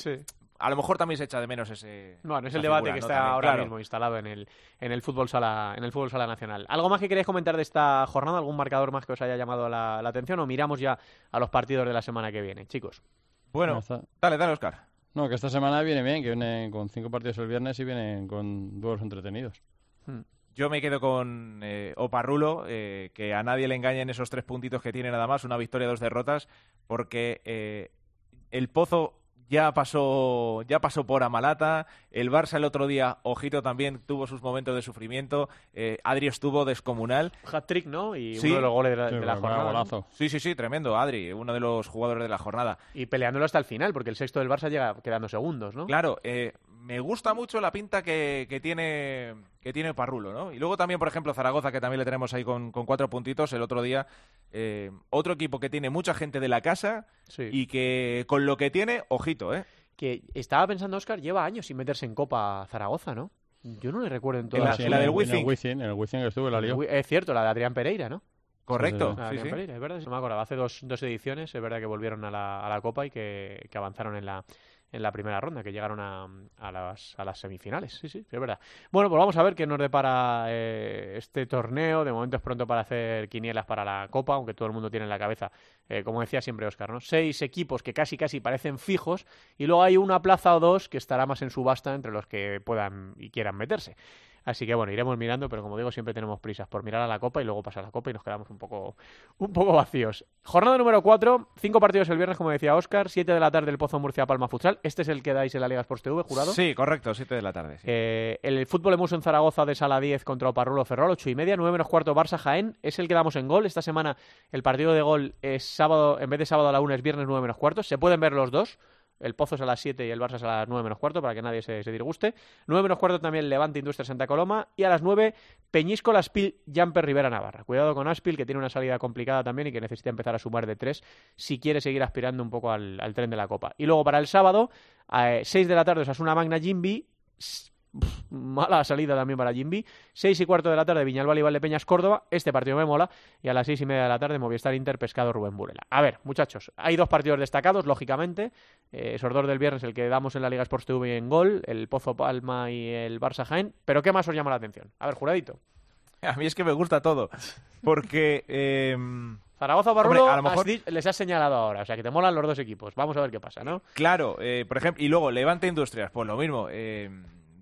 a lo mejor también se echa de menos ese. Bueno, es el debate que está ahora mismo instalado en el, en el fútbol sala, en el fútbol sala nacional. ¿Algo más que queréis comentar de esta jornada? ¿Algún marcador más que os haya llamado la, atención? ¿O miramos ya a los partidos de la semana que viene, chicos? Bueno, dale, dale, Oscar. No, que esta semana viene bien, que viene con cinco partidos el viernes y vienen con duelos entretenidos. Hmm. Yo me quedo con eh, Oparrulo, eh, que a nadie le engañen esos tres puntitos que tiene nada más, una victoria, dos derrotas, porque eh, el Pozo ya pasó, ya pasó por Amalata. El Barça el otro día, ojito, también tuvo sus momentos de sufrimiento. Eh, Adri estuvo descomunal. Hat-trick, ¿no? Y uno de los goles de la, jornada. Sí, sí, sí, tremendo. Adri, uno de los jugadores de la jornada. Y peleándolo hasta el final, porque el sexto del Barça llega quedando segundos, ¿no? Claro, eh, me gusta mucho la pinta que, tiene que tiene Parrulo, ¿no? Y luego también, por ejemplo, Zaragoza, que también le tenemos ahí con, cuatro puntitos el otro día. Eh, otro equipo que tiene mucha gente de la casa y que con lo que tiene, ojito, ¿eh? Que estaba pensando, Oscar, lleva años sin meterse en Copa Zaragoza, ¿no? Yo no le recuerdo en toda la, del Wizzing. En el Wizzing que estuvo la lió. Es cierto, la de Adrián Pereira, ¿no? Correcto. Sí, sí, es verdad. No me acuerdo. Hace dos, dos ediciones, es verdad que volvieron a la, a la Copa y que, que avanzaron en la, en la primera ronda, que llegaron a, a, las, a las semifinales. Sí, sí, es verdad. Bueno, pues vamos a ver qué nos depara eh, este torneo. De momento es pronto para hacer quinielas para la Copa, aunque todo el mundo tiene en la cabeza, eh, como decía siempre Oscar, ¿no? Seis equipos que casi casi parecen fijos y luego hay una plaza o dos que estará más en subasta entre los que puedan y quieran meterse. Así que bueno, iremos mirando, pero como digo, siempre tenemos prisas por mirar a la Copa y luego pasar la Copa y nos quedamos un poco, un poco vacíos. Jornada número 4, cinco partidos el viernes, como decía Oscar, 7 de la tarde el Pozo Murcia Palma Futsal. Este es el que dais en la Liga Sports TV, jurado. Sí, correcto, 7 de la tarde. Eh, el fútbol hemos en Zaragoza de sala 10 contra Oparrulo Ferrol, 8 y media, 9 menos cuarto Barça Jaén, es el que damos en gol. Esta semana el partido de gol es sábado, en vez de sábado a la 1 es viernes 9 menos cuarto. Se pueden ver los dos. El Pozo es a las 7 y el Barça es a las 9 menos cuarto, para que nadie se, se disguste. 9 menos cuarto también Levante Industria Santa Coloma. Y a las 9, Peñisco, Aspil, Jumper Rivera Navarra. Cuidado con Aspil, que tiene una salida complicada también y que necesita empezar a sumar de 3 si quiere seguir aspirando un poco al, tren de la Copa. Y luego para el sábado, a 6 eh, de la tarde, Osasuna Magna Mala salida también para Jimby. Seis y cuarto de la tarde, Viñalbal y Valdepeñas, Córdoba. Este partido me mola. Y a las seis y media de la tarde, Movistar Inter, Pescado, Rubén Burela. A ver, muchachos, hay dos partidos destacados, lógicamente. Eh, esos dos del viernes, el que damos en la Liga Sports TV en gol, el Pozo Palma y el Barça Jaén. Pero ¿qué más os llama la atención? A ver, juradito. A mí es que me gusta todo. Porque. Em, Zaragoza Barrulo, a lo mejor les has señalado ahora, o sea que te molan los dos equipos. Vamos a ver qué pasa, ¿no? Claro, eh, por ejemplo, y luego Levante Industrias, pues lo mismo. Eh,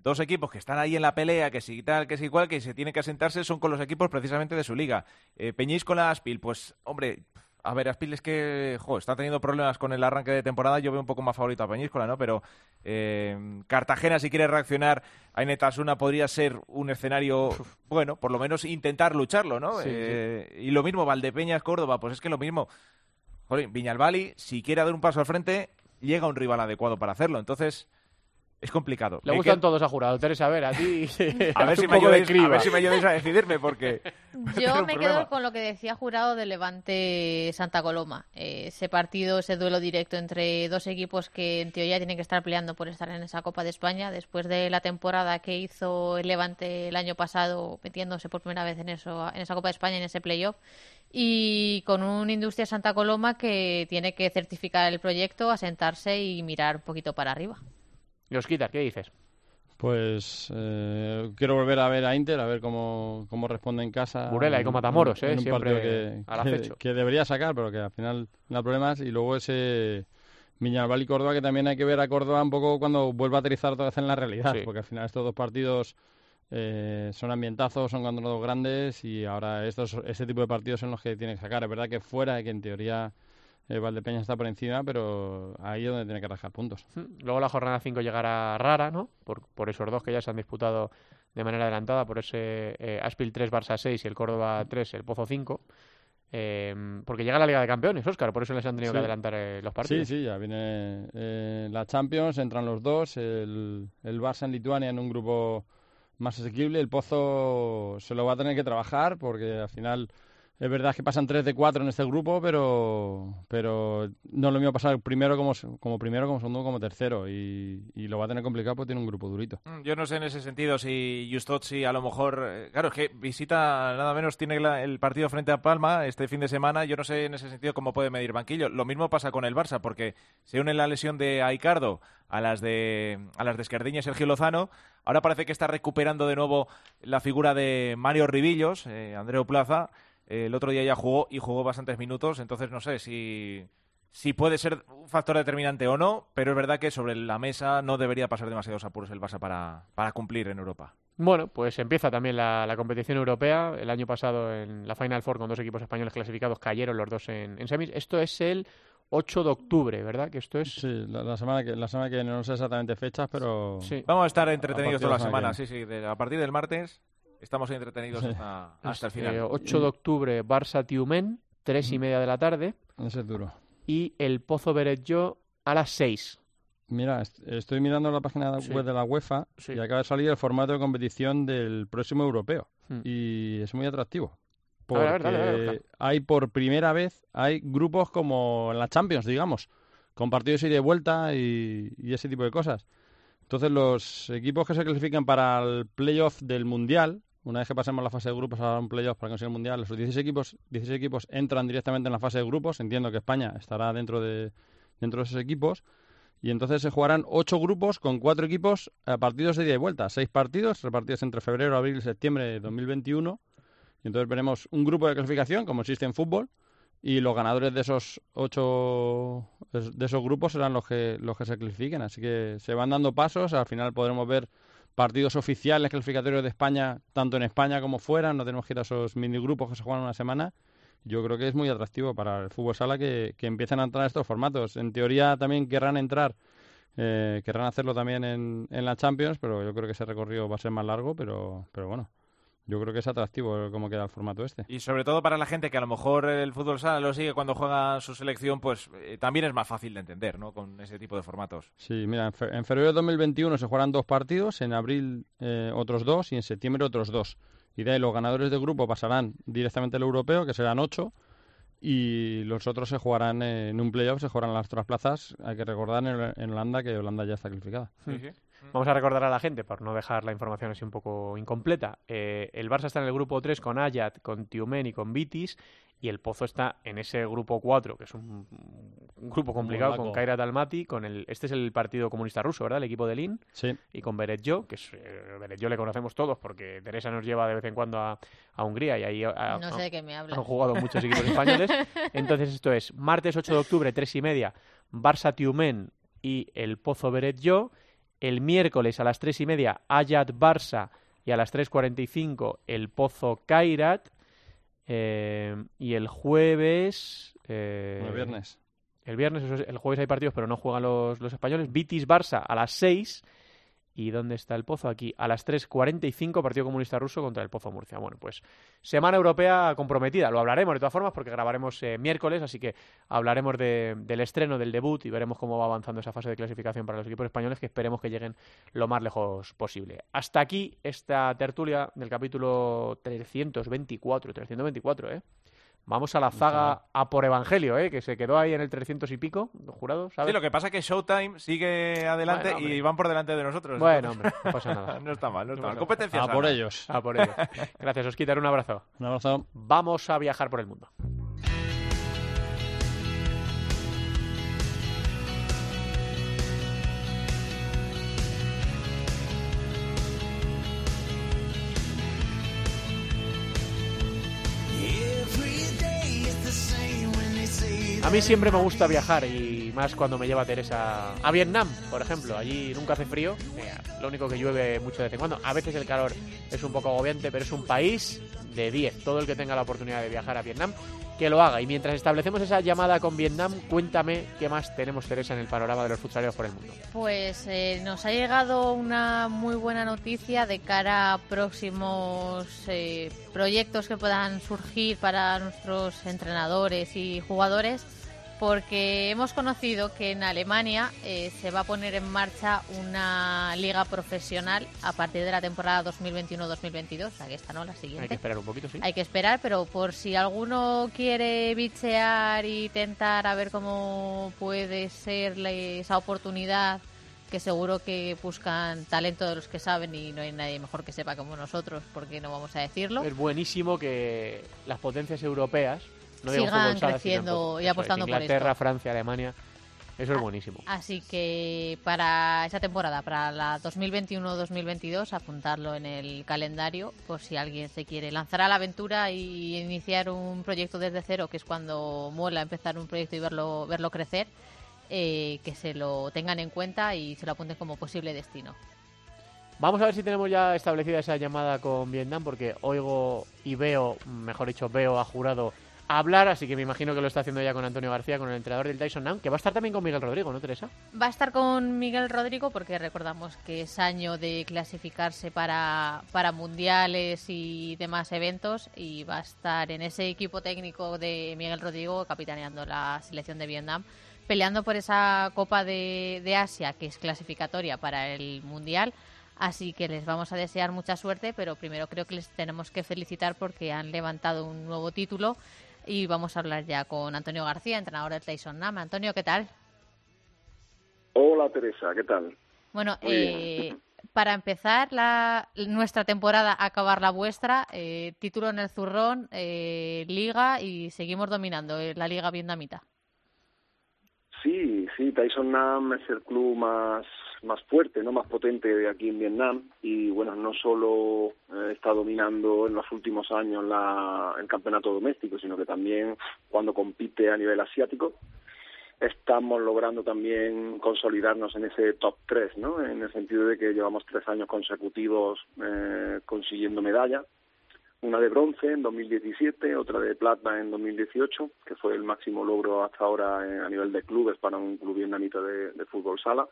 dos equipos que están ahí en la pelea, que si tal, que si igual, que se tienen que asentarse, son con los equipos precisamente de su liga. Eh, Peñís con la Aspil, pues, hombre, a ver, Aspil es que jo, está teniendo problemas con el arranque de temporada. Yo veo un poco más favorito a Peñíscola, ¿no? Pero eh, Cartagena, si quiere reaccionar a Netasuna, podría ser un escenario, bueno, por lo menos intentar lucharlo, ¿no? Eh, y lo mismo, Valdepeñas, Córdoba, pues es que lo mismo. Joder, Viñalbali, si quiere dar un paso al frente, llega un rival adecuado para hacerlo. Entonces, es complicado. Le gustan todos a jurado. Teresa, a ver, a ti. <laughs> <laughs> a, ver si me ayudáis, a ver si me ayudáis a decidirme, porque. Yo <laughs> me quedo con lo que decía jurado de Levante Santa Coloma. Eh, ese partido, ese duelo directo entre dos equipos que en teoría tienen que estar peleando por estar en esa Copa de España, después de la temporada que hizo el Levante el año pasado, metiéndose por primera vez en, eso, en esa Copa de España, en ese playoff. Y con un Industria Santa Coloma que tiene que certificar el proyecto, asentarse y mirar un poquito para arriba. Los quitas, ¿qué dices? Pues eh, quiero volver a ver a Inter, a ver cómo, cómo responde en casa. Burela y con Matamoros, ¿eh? en un Siempre partido que, que- debería sacar, pero que al final no hay problemas. Y luego ese Viñalbal y Córdoba, que también hay que ver a Córdoba un poco cuando vuelva a aterrizar otra vez en la realidad, Sí. porque al final estos dos partidos eh, son ambientazos, son dos grandes y ahora estos este tipo de partidos son los que tiene que sacar. Es verdad que fuera, que en teoría eh, Valdepeña está por encima, pero ahí es donde tiene que rascar puntos. Mm, Luego la jornada 5 llegará rara, ¿no? Por, por esos dos que ya se han disputado de manera adelantada, por ese eh, Aspil 3, Barça 6 y el Córdoba 3, el Pozo 5. Eh, porque llega la Liga de Campeones, Óscar, por eso les han tenido que Sí. adelantar eh, los Sí, partidos. sí, ya viene eh, la Champions, entran los dos, el, el Barça en Lituania en un grupo más asequible, el Pozo se lo va a tener que trabajar porque al final es verdad que pasan 3 de 4 en este grupo, pero pero no es lo mismo pasar primero como, como primero, como segundo, como tercero y, lo va a tener complicado porque tiene un grupo durito. Mm, Yo no sé en ese sentido si Justozzi a lo mejor... eh, Claro, es que visita nada menos, tiene el partido frente a Palma este fin de semana. Yo no sé en ese sentido cómo puede medir banquillo. Lo mismo pasa con el Barça, porque se une la lesión de Aicardo a las de, a las de Escardiña y Sergio Lozano. Ahora parece que está recuperando de nuevo la figura de Mario Ribillos, eh, Andreu Plaza. Eh, el otro día ya jugó y jugó bastantes minutos, entonces no sé si, si puede ser un factor determinante o no, pero es verdad que sobre la mesa no debería pasar demasiados apuros el Barça para, para cumplir en Europa. Bueno, pues empieza también la, la competición europea. El año pasado en la Final Four con dos equipos españoles clasificados cayeron los dos en, en semis. Esto es el 8 de octubre, ¿verdad? Que esto es... Sí, la, la semana que la semana que viene, no sé exactamente fechas, pero Sí. Vamos a estar entretenidos toda la semana semana, sí, sí. de- a partir del martes estamos entretenidos <laughs> hasta, hasta el final. Eh, 8 de octubre, Barça-Tiumen, 3 y media de la tarde. ese es duro. Y el Pozo Beretjo a las 6. Mira, est- estoy mirando la página Sí. web de la UEFA Sí. y acaba de salir el formato de competición del próximo europeo Hmm. y es muy atractivo. A Porque ver, a ver, hay por primera vez hay grupos como en la Champions, digamos, con partidos ida y de vuelta y, y ese tipo de cosas. Entonces los equipos que se clasifican para el playoff del Mundial, una vez que pasemos la fase de grupos a un playoff para conseguir el Mundial, los 16 equipos, 16 equipos entran directamente en la fase de grupos. Entiendo que España estará dentro de, dentro de esos equipos. Y entonces se jugarán ocho grupos con cuatro equipos a partidos de ida y vuelta. Seis partidos repartidos entre febrero, abril y septiembre de 2021. Y entonces veremos un grupo de clasificación, como existe en fútbol, y los ganadores de esos ocho de esos grupos serán los que los que se clasifiquen. Así que se van dando pasos. Al final podremos ver partidos oficiales clasificatorios de España, tanto en España como fuera. No tenemos que ir a esos minigrupos que se juegan una semana. Yo creo que es muy atractivo para el fútbol sala que, que empiecen a entrar estos formatos. En teoría también querrán entrar, eh, querrán hacerlo también en, en la Champions, pero yo creo que ese recorrido va a ser más largo, pero, pero bueno, yo creo que es atractivo cómo queda el formato este. Y sobre todo para la gente que a lo mejor el fútbol sala lo sigue cuando juega su selección, pues eh, también es más fácil de entender, ¿no? Con ese tipo de formatos. Sí, mira, en, fe- en febrero de 2021 se jugarán dos partidos, en abril eh, otros dos y en septiembre otros dos. Y de ahí los ganadores de grupo pasarán directamente al europeo, que serán ocho, y los otros se jugarán eh, en un playoff, se jugarán las otras plazas. Hay que recordar en, en Holanda que Holanda ya está clasificada. Sí, sí. Vamos a recordar a la gente, por no dejar la información así un poco incompleta. eh, el Barça está en el grupo 3 con Ayat, con Tiumen y con Vitis. Y el Pozo está en ese grupo 4, que es un, un grupo complicado, con Molaco. Kairat Almaty, con el... Este es el Partido Comunista Ruso, ¿verdad? El equipo de Lin. Sí, y con Beretjo, que es, eh, Beretjo le conocemos todos porque Teresa nos lleva de vez en cuando a, a Hungría y ahí a- No a- sé de qué me hablas. han jugado muchos equipos españoles. <laughs> Entonces esto es martes 8 de octubre, 3 y media, Barça Tiumen y el Pozo Beretjo. El miércoles a las 3 y media, Ayat Barça y a las 3.45 el Pozo Kairat. Eh, y el jueves... eh, el viernes. el viernes, el jueves hay partidos, pero no juegan los, los españoles. Vitis Barça a las 6. ¿Y dónde está el Pozo? Aquí, a las 3.45, Partido Comunista Ruso contra el Pozo Murcia. Bueno, pues semana europea comprometida. Lo hablaremos de todas formas porque grabaremos eh, miércoles, así que hablaremos de- del estreno, del debut y veremos cómo va avanzando esa fase de clasificación para los equipos españoles que esperemos que lleguen lo más lejos posible. Hasta aquí esta tertulia del capítulo 324. 324, ¿eh? Vamos a la zaga a por Evangelio, ¿eh? que se quedó ahí en el 300 y pico, jurado, ¿sabes? Sí, lo que pasa es que Showtime sigue adelante Bueno, hombre. y van por delante de nosotros. Bueno, Entonces- hombre, no pasa nada. <laughs> no está mal, no está No mal. Competencia A por sana. ellos. A por ello. Gracias, os quitaré un abrazo. Un abrazo. Vamos a viajar por el mundo. A mí siempre me gusta viajar y más cuando me lleva Teresa a Vietnam, por ejemplo. Allí nunca hace frío, lo único que llueve mucho de vez en cuando. A veces el calor es un poco agobiante, pero es un país de 10. Todo el que tenga la oportunidad de viajar a Vietnam que lo haga. Y mientras establecemos esa llamada con Vietnam, cuéntame qué más tenemos, Teresa, en el panorama de los futsaleros por el mundo. Pues eh, nos ha llegado una muy buena noticia de cara a próximos eh, proyectos que puedan surgir para nuestros entrenadores y jugadores porque hemos conocido que en Alemania eh, se va a poner en marcha una liga profesional a partir de la temporada 2021-2022, o sea que esta no, la siguiente. Hay que esperar un poquito, sí. Hay que esperar, pero por si alguno quiere bichear y tentar a ver cómo puede ser esa oportunidad, que seguro que buscan talento de los que saben y no hay nadie mejor que sepa como nosotros, porque no vamos a decirlo. Es buenísimo que las potencias europeas sigan creciendo y apostando por esto. Francia, Alemania. Eso es buenísimo. Así que para esa temporada, para la 2021-2022, apuntarlo en el calendario por si alguien se quiere lanzar a la aventura y iniciar un proyecto desde cero, que es cuando mola empezar un proyecto y verlo, verlo crecer, eh, que se lo tengan en cuenta y se lo apunten como posible destino. Vamos a ver si tenemos ya establecida esa llamada con Vietnam, porque oigo y veo, mejor dicho, veo a jurado hablar, así que me imagino que lo está haciendo ya con Antonio García, con el entrenador del Tyson Nam, que va a estar también con Miguel Rodrigo, ¿no, Teresa? Va a estar con Miguel Rodrigo porque recordamos que es año de clasificarse para, para mundiales y demás eventos y va a estar en ese equipo técnico de Miguel Rodrigo capitaneando la selección de Vietnam peleando por esa Copa de, de Asia que es clasificatoria para el Mundial. Así que les vamos a desear mucha suerte, pero primero creo que les tenemos que felicitar porque han levantado un nuevo título y vamos a hablar ya con Antonio García, entrenador del Tyson Nam. Antonio, ¿qué tal? Hola Teresa, ¿qué tal? Bueno, eh, para empezar la, nuestra temporada, acabar la vuestra, eh, título en el zurrón, eh, liga y seguimos dominando la liga vietnamita. Sí, sí, Tyson Nam es el club más más fuerte, no más potente de aquí en Vietnam. Y bueno, no solo eh, está dominando en los últimos años la, el campeonato doméstico, sino que también cuando compite a nivel asiático. Estamos logrando también consolidarnos en ese top 3, ¿no? En el sentido de que llevamos tres años consecutivos eh, consiguiendo medallas, una de bronce en 2017, otra de plata en 2018, que fue el máximo logro hasta ahora eh, a nivel de clubes para un club vietnamita de, fútbol sala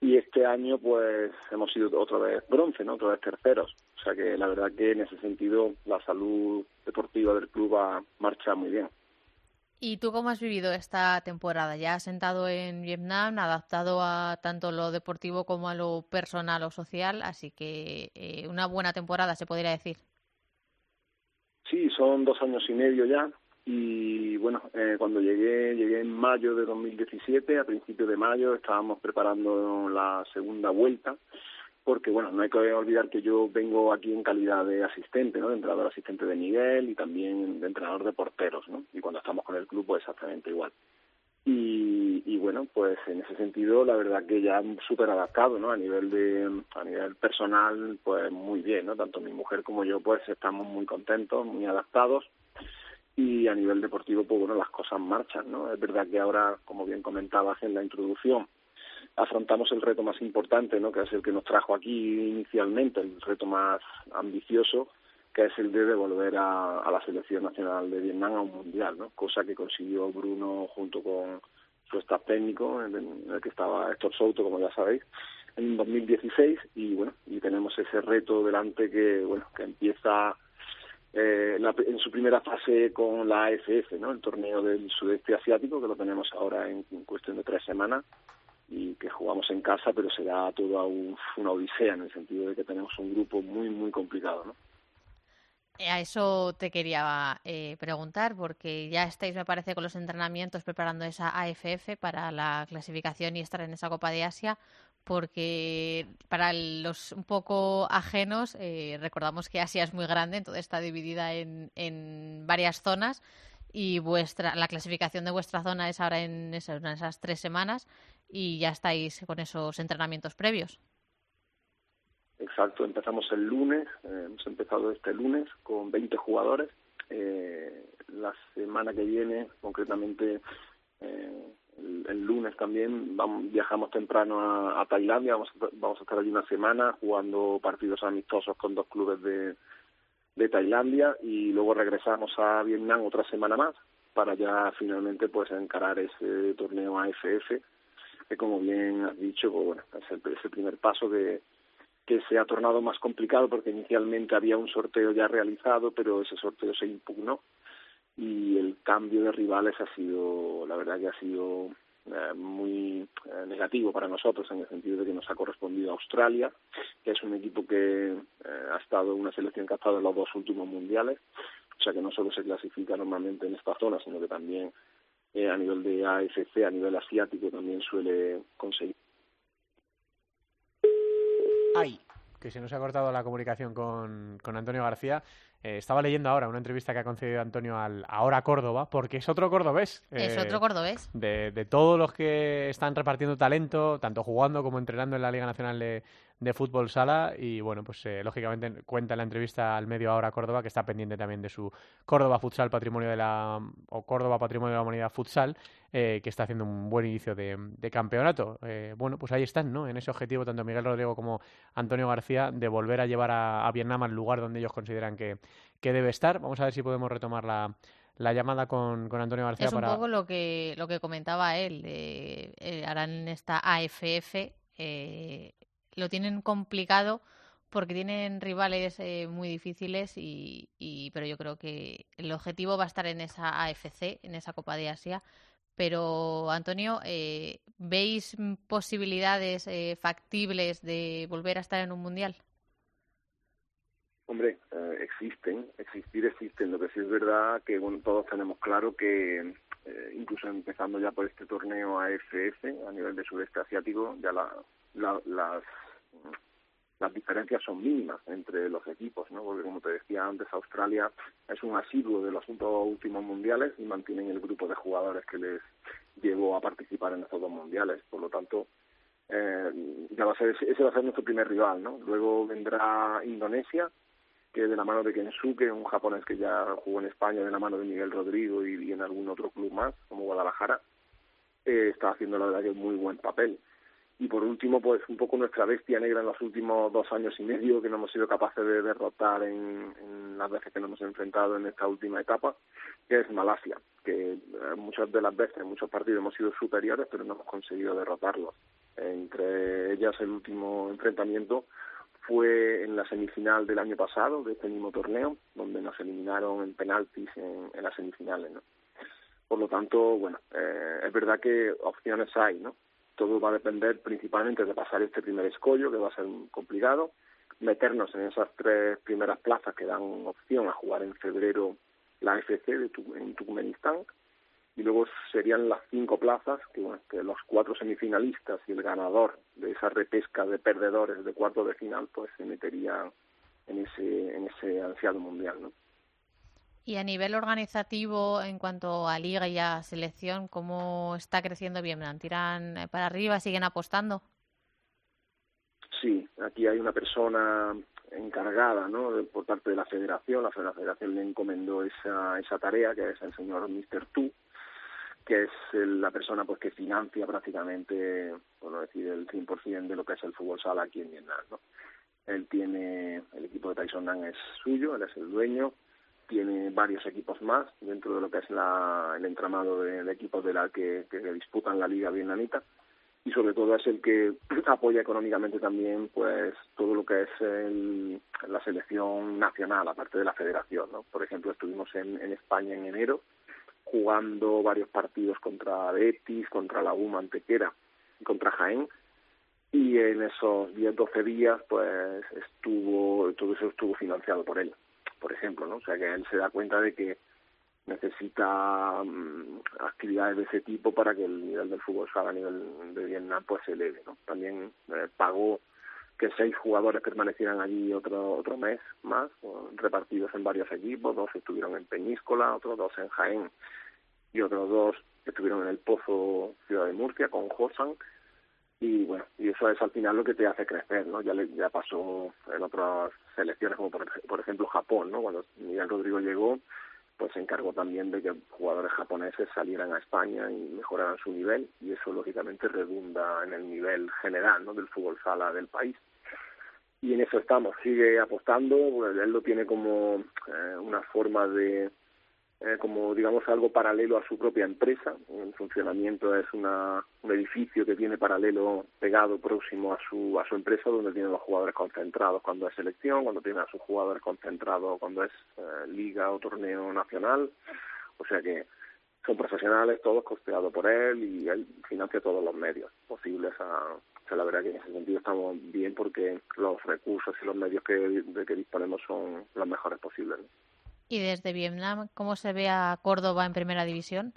y este año pues hemos sido otra vez bronce, ¿no? Otra vez terceros. O sea que la verdad que en ese sentido la salud deportiva del club va, marcha muy bien. ¿Y tú cómo has vivido esta temporada? Ya has sentado en Vietnam, adaptado a tanto lo deportivo como a lo personal o social, así que eh, una buena temporada se podría decir. Sí, son dos años y medio ya, y bueno, eh, cuando llegué, llegué en mayo de 2017, a principios de mayo estábamos preparando la segunda vuelta, porque bueno, no hay que olvidar que yo vengo aquí en calidad de asistente, ¿no? De entrenador asistente de Miguel y también de entrenador de porteros, ¿no? Y cuando estamos con el club, pues exactamente igual. Y, y bueno, pues en ese sentido, la verdad que ya súper adaptado, ¿no? A nivel de, a nivel personal, pues muy bien, ¿no? Tanto mi mujer como yo, pues estamos muy contentos, muy adaptados y a nivel deportivo, pues bueno, las cosas marchan, ¿no? Es verdad que ahora, como bien comentabas en la introducción, afrontamos el reto más importante, ¿no? Que es el que nos trajo aquí inicialmente, el reto más ambicioso, que es el de devolver a, la selección nacional de Vietnam a un mundial, ¿no? Cosa que consiguió Bruno junto con su staff técnico, en el que estaba Héctor Souto, como ya sabéis, en 2016 y bueno, y tenemos ese reto delante que bueno, que empieza eh, en su primera fase con la AFF, ¿no? el torneo del sudeste asiático, que lo tenemos ahora en, cuestión de tres semanas y que jugamos en casa, pero será toda una odisea en el sentido de que tenemos un grupo muy, muy complicado. ¿no? Eh, a eso te quería eh, preguntar, porque ya estáis, me parece, con los entrenamientos preparando esa AFF para la clasificación y estar en esa Copa de Asia porque para los un poco ajenos, eh, recordamos que Asia es muy grande, entonces está dividida en, en varias zonas y vuestra la clasificación de vuestra zona es ahora en esas, en esas tres semanas y ya estáis con esos entrenamientos previos. Exacto, empezamos el lunes, eh, hemos empezado este lunes con 20 jugadores. Eh, la semana que viene, concretamente Eh, el, lunes también viajamos temprano a, Tailandia, vamos a, vamos a estar allí una semana jugando partidos amistosos con dos clubes de, de Tailandia y luego regresamos a Vietnam otra semana más para ya finalmente pues encarar ese torneo AFF que como bien has dicho pues bueno el, es el primer paso de que se ha tornado más complicado porque inicialmente había un sorteo ya realizado pero ese sorteo se impugnó y el cambio de rivales ha sido, la verdad que ha sido eh, muy eh, negativo para nosotros en el sentido de que nos ha correspondido Australia, que es un equipo que eh, ha estado, una selección que ha estado en los dos últimos mundiales, o sea que no solo se clasifica normalmente en esta zona, sino que también a nivel de AFC, a nivel asiático, también suele conseguir. Ay, que se nos ha cortado la comunicación con, con Antonio García. Eh, estaba leyendo ahora una entrevista que ha concedido Antonio al Ahora Córdoba, porque es otro cordobés. es eh, otro cordobés. De, de, todos los que están repartiendo talento, tanto jugando como entrenando en la Liga Nacional de, de fútbol sala y bueno, pues eh, lógicamente cuenta en la entrevista al medio ahora Córdoba que está pendiente también de su Córdoba Futsal Patrimonio de la o Córdoba Patrimonio de la Humanidad Futsal eh, que está haciendo un buen inicio de, campeonato. Eh, bueno, pues ahí están, ¿no? En ese objetivo tanto Miguel Rodrigo como Antonio García de volver a llevar a, Vietnam al lugar donde ellos consideran que, que debe estar. Vamos a ver si podemos retomar la, la llamada con, con, Antonio García es un poco lo que lo que comentaba él eh, harán esta AFF eh, lo tienen complicado porque tienen rivales eh, muy difíciles y, pero yo creo que el objetivo va a estar en esa AFC, en esa Copa de Asia. Pero, Antonio, eh, ¿veis posibilidades eh, factibles de volver a estar en un Mundial? Hombre, existen, existir existen. Lo que sí es verdad que bueno, todos tenemos claro que incluso empezando ya por este torneo AFF a nivel de sudeste asiático, ya la, las las diferencias son mínimas entre los equipos, ¿no? Porque como te decía antes, Australia es un asiduo de los últimos mundiales y mantienen el grupo de jugadores que les llevó a participar en estos dos mundiales. Por lo tanto, eh, va a ser, ese va a ser nuestro primer rival, ¿no? Luego vendrá Indonesia, que de la mano de Kensuke, un japonés que ya jugó en España de la mano de Miguel Rodrigo y, en algún otro club más, como Guadalajara, eh, está haciendo la verdad que muy buen papel y por último pues un poco nuestra bestia negra en los últimos dos años y medio que no hemos sido capaces de derrotar en, las veces que nos hemos enfrentado en esta última etapa que es Malasia que eh, muchas de las veces en muchos partidos hemos sido superiores pero no hemos conseguido derrotarlos entre ellas el último enfrentamiento fue en la semifinal del año pasado de este mismo torneo donde nos eliminaron en penaltis en, las semifinales ¿no? por lo tanto bueno eh, es verdad que opciones hay no todo va a depender principalmente de pasar este primer escollo, que va a ser complicado, meternos en esas tres primeras plazas que dan opción a jugar en febrero la FC de en Turkmenistán, y luego serían las cinco plazas que, que los cuatro semifinalistas y el ganador de esa repesca de perdedores de cuarto de final pues se meterían en ese en ese ansiado mundial no y a nivel organizativo, en cuanto a liga y a selección, ¿cómo está creciendo bien? ¿Tiran para arriba? ¿Siguen apostando? Sí, aquí hay una persona encargada ¿no? por parte de la federación. La federación le encomendó esa, esa tarea, que es el señor Mr. Tu, que es la persona pues que financia prácticamente, por decir el 100% de lo que es el fútbol sala aquí en Vietnam. ¿no? Él tiene, el equipo de Tyson Dan es suyo, él es el dueño, tiene varios equipos más dentro de lo que es la, el entramado de, equipos de la que, que, disputan la liga vietnamita. Y sobre todo es el que <clears throat> apoya económicamente también pues todo lo que es el, la selección nacional aparte de la federación ¿no? por ejemplo estuvimos en, en España en enero jugando varios partidos contra Betis contra la U Mantequera y contra Jaén. Y en esos 10-12 días pues estuvo todo eso estuvo financiado por él por ejemplo, ¿no? O sea, que él se da cuenta de que necesita mm, actividades de ese tipo para que el nivel del fútbol sala a nivel de Vietnam pues se eleve, ¿no? También eh, pagó que seis jugadores permanecieran allí otro otro mes más, repartidos en varios equipos, dos estuvieron en Peñíscola, otros dos en Jaén y otros dos estuvieron en el Pozo Ciudad de Murcia con Josan y bueno, y eso es al final lo que te hace crecer, ¿no? Ya, le, ya pasó en otras selecciones, como por, por ejemplo Japón, ¿no? Cuando Miguel Rodrigo llegó, pues se encargó también de que jugadores japoneses salieran a España y mejoraran su nivel y eso lógicamente redunda en el nivel general ¿no? del fútbol sala del país y en eso estamos sigue apostando él lo tiene como eh, una forma de eh, como digamos algo paralelo a su propia empresa. En funcionamiento es una, un edificio que tiene paralelo pegado próximo a su a su empresa donde tiene los jugadores concentrados cuando es selección, cuando tiene a sus jugadores concentrados cuando es eh, liga o torneo nacional. O sea que son profesionales, todos costeados por él y él financia todos los medios posibles. A, o sea, la verdad que en ese sentido estamos bien porque los recursos y los medios que, de que disponemos son los mejores posibles. ¿Y desde Vietnam cómo se ve a Córdoba en primera división?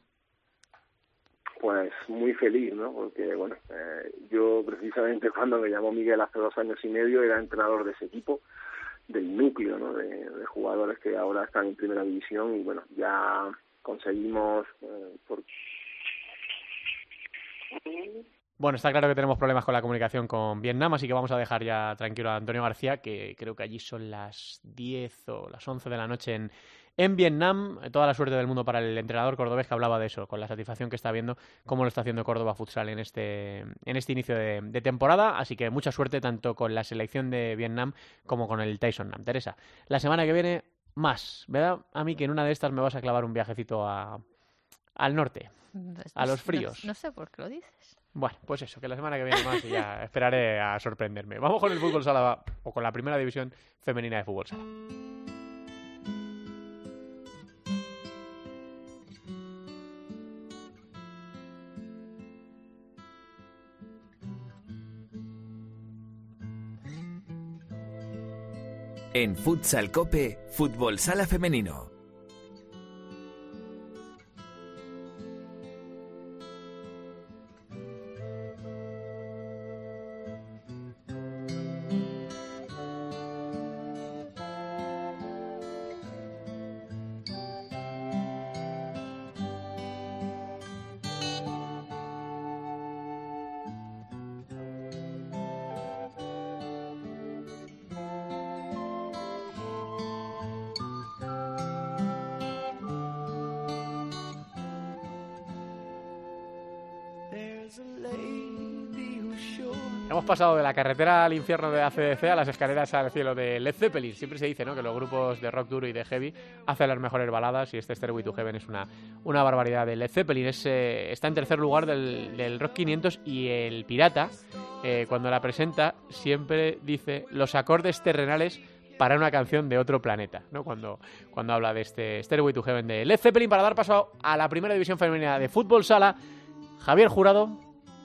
Pues muy feliz, ¿no? Porque, bueno, eh, yo precisamente <laughs> cuando me llamó Miguel hace dos años y medio era entrenador de ese equipo, del núcleo, ¿no? De, jugadores que ahora están en primera división y, bueno, ya conseguimos eh, bueno, está claro que tenemos problemas con la comunicación con Vietnam, así que vamos a dejar ya tranquilo a Antonio García, que creo que allí son las 10 o las 11 de la noche en, en Vietnam. Toda la suerte del mundo para el entrenador cordobés que hablaba de eso, con la satisfacción que está viendo cómo lo está haciendo Córdoba Futsal en este, en este inicio de, temporada. Así que mucha suerte tanto con la selección de Vietnam como con el Tyson Nam. Teresa, la semana que viene más, ¿verdad? A mí que en una de estas me vas a clavar un viajecito a, al norte, pues a los fríos. no sé por qué lo dices. Bueno, pues eso, que la semana que viene más y ya <laughs> esperaré a sorprenderme. Vamos con el fútbol sala o con la primera división femenina de fútbol sala. En Futsal Cope, Fútbol Sala Femenino. Hemos pasado de la carretera al infierno de ACDC a las escaleras al cielo de Led Zeppelin. Siempre se dice ¿no? que los grupos de rock duro y de heavy hacen las mejores baladas y este Stairway to Heaven es una, una barbaridad de Led Zeppelin. Es, eh, está en tercer lugar del, Rock 500 y el Pirata, eh, cuando la presenta, siempre dice los acordes terrenales para una canción de otro planeta, ¿no? Cuando, cuando habla de este Stairway to Heaven de Led Zeppelin para dar paso a la primera división femenina de fútbol sala. Javier Jurado,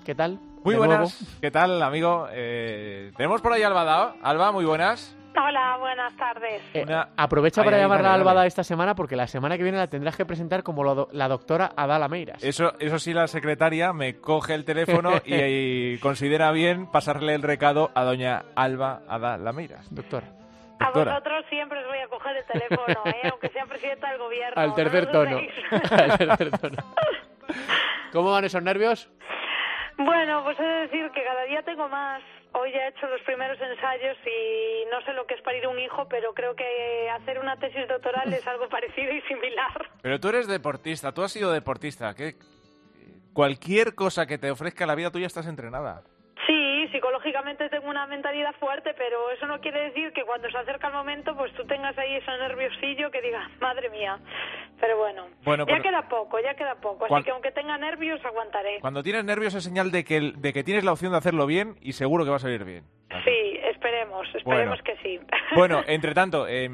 ¿qué tal? Muy buenas. ¿Qué tal, amigo? Eh, tenemos por ahí a Alba Alba, muy buenas. Hola, buenas tardes. Eh, aprovecha para llamarla Albada esta semana porque la semana que viene la tendrás que presentar como la doctora Adala Meiras. Eso, eso sí, la secretaria me coge el teléfono <laughs> y, considera bien pasarle el recado a doña Alba Adala Meiras. Doctora. A vosotros siempre os voy a coger el teléfono, ¿eh? <laughs> aunque sea presidenta del gobierno. Al tercer tono. <laughs> Al tercer tono. ¿Cómo van esos nervios? Bueno, pues he de decir que cada día tengo más. Hoy ya he hecho los primeros ensayos y no sé lo que es parir un hijo, pero creo que hacer una tesis doctoral es algo <laughs> parecido y similar. Pero tú eres deportista, tú has sido deportista. ¿Qué? Cualquier cosa que te ofrezca la vida, tú ya estás entrenada psicológicamente tengo una mentalidad fuerte, pero eso no quiere decir que cuando se acerca el momento, pues tú tengas ahí ese nerviosillo que diga, madre mía. Pero bueno, ya queda poco, ya queda poco. Así que aunque tenga nervios, aguantaré. Cuando tienes nervios es señal de que, de que tienes la opción de hacerlo bien y seguro que va a salir bien. Sí, esperemos, esperemos que sí. Bueno, <laughs> entre tanto, eh,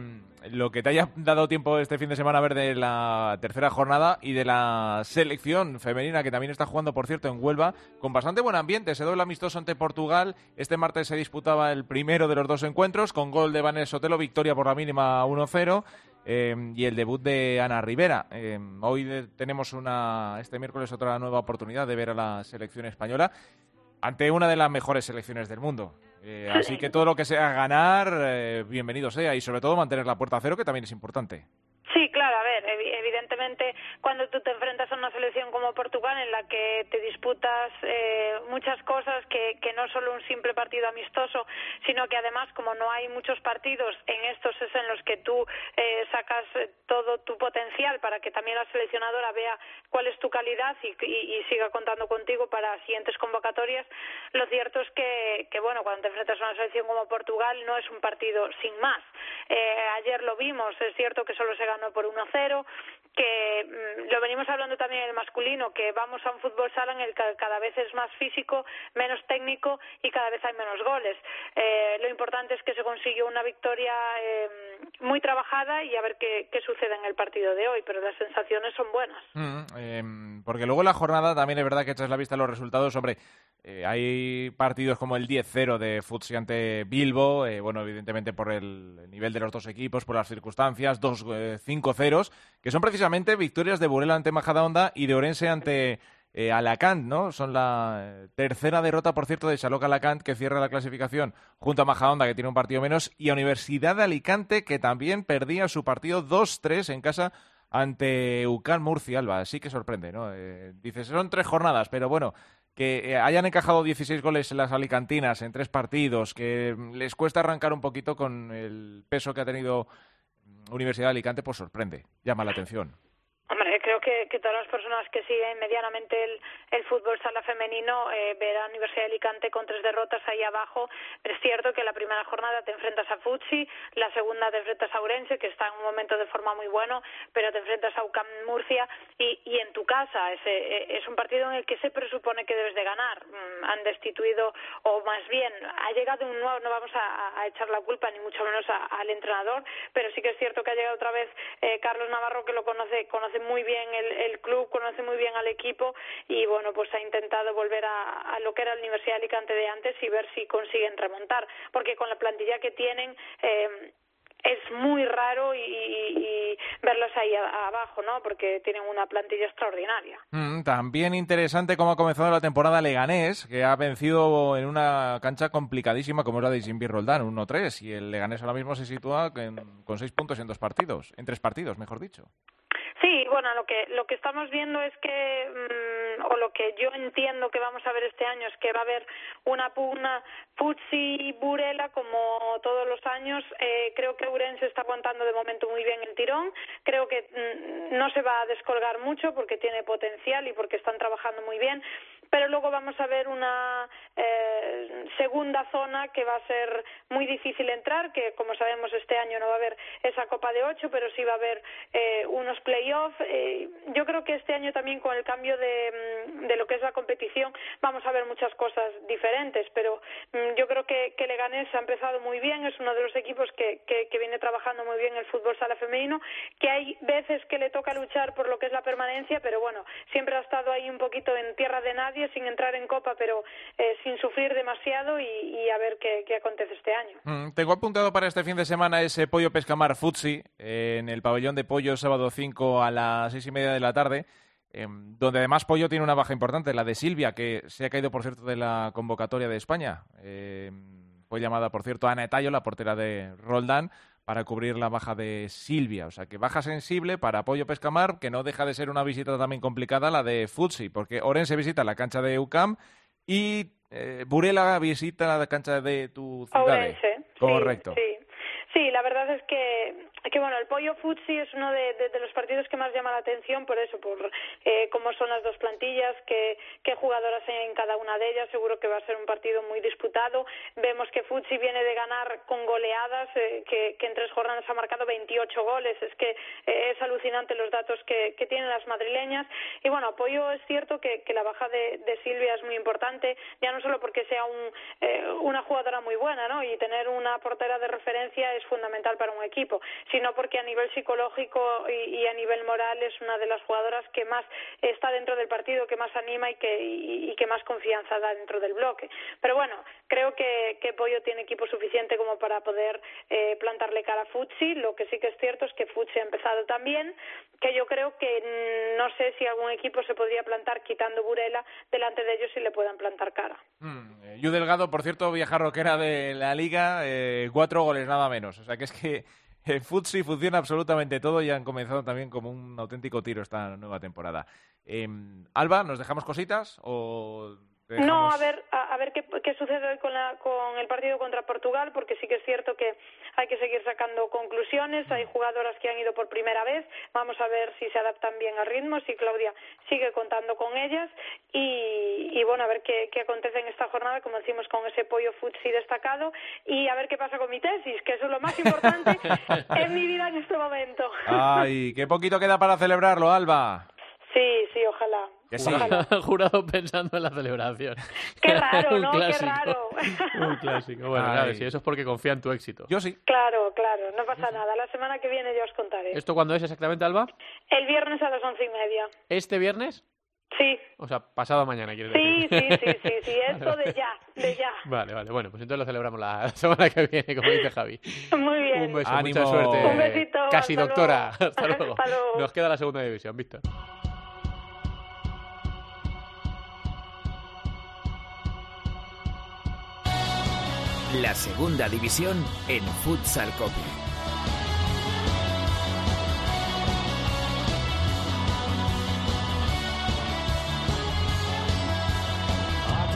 lo que te haya dado tiempo este fin de semana a ver de la tercera jornada y de la selección femenina que también está jugando, por cierto, en Huelva, con bastante buen ambiente. Se doble amistoso ante Portugal. Este martes se disputaba el primero de los dos encuentros con gol de Vanessa Sotelo, victoria por la mínima 1-0. Eh, y el debut de Ana Rivera. Eh, hoy tenemos una, este miércoles otra nueva oportunidad de ver a la selección española ante una de las mejores selecciones del mundo. Eh, así que todo lo que sea ganar, eh, bienvenido sea y sobre todo mantener la puerta a cero, que también es importante. Cuando tú te enfrentas a una selección como Portugal en la que te disputas eh, muchas cosas que, que no solo un simple partido amistoso, sino que además como no hay muchos partidos, en estos es en los que tú eh, sacas todo tu potencial para que también la seleccionadora vea cuál es tu calidad y, siga contando contigo para siguientes convocatorias. Lo cierto es que, que, bueno, cuando te enfrentas a una selección como Portugal no es un partido sin más. Eh, ayer lo vimos, es cierto que solo se ganó por 1-0, que mm, lo venimos hablando también en el masculino, que vamos a un fútbol sala en el que cada vez es más físico, menos técnico y cada vez hay menos goles. Eh, lo importante es que se consiguió una victoria eh, muy trabajada y a ver qué, sucede en el partido de hoy, pero las sensaciones son buenas. Mm, em, porque luego la jornada también es verdad que echas la vista a los resultados sobre eh, hay partidos como el 10-0 de Futsi ante Bilbo, eh, bueno, evidentemente por el nivel de los dos equipos, por las circunstancias, dos 5 0 que son precisamente victorias de Burela ante Majadahonda y de Orense ante eh, Alacant, ¿no? Son la tercera derrota, por cierto, de Chaloc Alacant, que cierra la clasificación junto a Majadahonda, que tiene un partido menos, y a Universidad de Alicante, que también perdía su partido 2-3 en casa ante UCAN Murcia, Alba. Así que sorprende, ¿no? dices, son tres jornadas, pero bueno, que eh, hayan encajado 16 goles en las Alicantinas en tres partidos, que les cuesta arrancar un poquito con el peso que ha tenido Universidad de Alicante, pues sorprende, llama la atención creo que, todas las personas que siguen medianamente el, el fútbol sala femenino eh, verán Universidad de Alicante con tres derrotas ahí abajo. Es cierto que la primera jornada te enfrentas a Futsi, la segunda te enfrentas a Urense, que está en un momento de forma muy bueno, pero te enfrentas a UCAM Murcia y, y en tu casa. Es, eh, es un partido en el que se presupone que debes de ganar. Mm, han destituido, o más bien, ha llegado un nuevo, no vamos a, a echar la culpa ni mucho menos al entrenador, pero sí que es cierto que ha llegado otra vez eh, Carlos Navarro, que lo conoce, conoce muy bien bien el, club, conoce muy bien al equipo y bueno, pues ha intentado volver a, lo que era la Universidad de Alicante de antes y ver si consiguen remontar, porque con la plantilla que tienen eh, es muy raro y, verlos ahí abajo, ¿no? Porque tienen una plantilla extraordinaria. Mm, también interesante cómo ha comenzado la temporada Leganés, que ha vencido en una cancha complicadísima como es la de Jimmy Roldán, 1-3, y el Leganés ahora mismo se sitúa con seis puntos en dos partidos, en tres partidos, mejor dicho. Bueno, lo que lo que estamos viendo es que mm, o lo que yo entiendo que vamos a ver este año es que va a haber una pugna Puzzi Burela como todos los años. Eh, creo que Urense está aguantando de momento muy bien el tirón. Creo que mm, no se va a descolgar mucho porque tiene potencial y porque están trabajando muy bien pero luego vamos a ver una eh, segunda zona que va a ser muy difícil entrar, que como sabemos este año no va a haber esa Copa de Ocho, pero sí va a haber eh, unos playoffs. Eh, yo creo que este año también con el cambio de, mm, de, lo que es la competición vamos a ver muchas cosas diferentes, pero mm, yo creo que, que Leganés ha empezado muy bien, es uno de los equipos que, que, que viene trabajando muy bien el fútbol sala femenino, que hay veces que le toca luchar por lo que es la permanencia, pero bueno, siempre ha estado ahí un poquito en tierra de nadie sin entrar en Copa, pero eh, sin sufrir demasiado y, a ver qué, acontece este año. Mm, tengo apuntado para este fin de semana ese Pollo Pescamar Futsi en el pabellón de Pollo sábado 5 a las seis y media de la tarde. Em, donde además Pollo tiene una baja importante, la de Silvia, que se ha caído, por cierto, de la convocatoria de España. Fue llamada, por cierto, Ana Etallo, la portera de Roldán, para cubrir la baja de Silvia. O sea que baja sensible para apoyo Pescamar, que no deja de ser una visita también complicada la de Futsi, porque Orense visita la cancha de UCAM y eh, Burela visita la cancha de tu ciudad. Orense. Correcto. Sí, sí. la verdad es que que bueno, el Pollo Futsi es uno de, los partidos que más llama la atención por eso, por eh, cómo son las dos plantillas, qué, qué jugadoras hay en cada una de ellas. Seguro que va a ser un partido muy disputado. Vemos que Futsi viene de ganar con goleadas, eh, que, en tres jornadas ha marcado 28 goles. Es que eh, es alucinante los datos que, tienen las madrileñas. Y bueno, apoyo es cierto que, que la baja de, de, Silvia es muy importante, ya no solo porque sea un, eh, una jugadora muy buena, ¿no? Y tener una portera de referencia es fundamental para un equipo sino porque a nivel psicológico y, a nivel moral es una de las jugadoras que más está dentro del partido, que más anima y que, y, que más confianza da dentro del bloque. Pero bueno, creo que, que Pollo tiene equipo suficiente como para poder eh, plantarle cara a Futsi. Lo que sí que es cierto es que Futsi ha empezado también, que yo creo que no sé si algún equipo se podría plantar quitando Burela delante de ellos y le puedan plantar cara. Mm, eh, Yu Delgado, por cierto, vieja roquera de la liga, eh, cuatro goles nada menos. O sea que es que en Futsi funciona absolutamente todo y han comenzado también como un auténtico tiro esta nueva temporada. Em, Alba, ¿nos dejamos cositas o no, a ver, a, ver qué, sucede hoy con, el partido contra Portugal, porque sí que es cierto que hay que seguir sacando conclusiones. Hay jugadoras que han ido por primera vez. Vamos a ver si se adaptan bien al ritmo, si Claudia sigue contando con ellas. Y, bueno, a ver qué, acontece en esta jornada, como decimos, con ese pollo futsi destacado. Y a ver qué pasa con mi tesis, que eso es lo más importante <laughs> en mi vida en este momento. Ay, qué poquito queda para celebrarlo, Alba. Sí, sí, ojalá. Que sí. <laughs> Jurado pensando en la celebración. Qué raro, <laughs> ¿no? Qué raro. <laughs> Un clásico. Bueno, claro, si eso es porque confía en tu éxito. Yo sí. Claro, claro, no pasa nada. La semana que viene yo os contaré. ¿Esto cuándo es exactamente, Alba? El viernes a las once y media. ¿Este viernes? Sí. O sea, pasado mañana, quieres decir. Sí, sí, sí, sí, sí, esto de ya, de ya. Vale, vale, bueno, pues entonces lo celebramos la semana que viene, como dice Javi. Muy bien. Un beso, mucha suerte. Un besito. Casi doctora. Hasta luego. Hasta luego. Nos queda la segunda división, Víctor. La segunda división en Futsal Cope.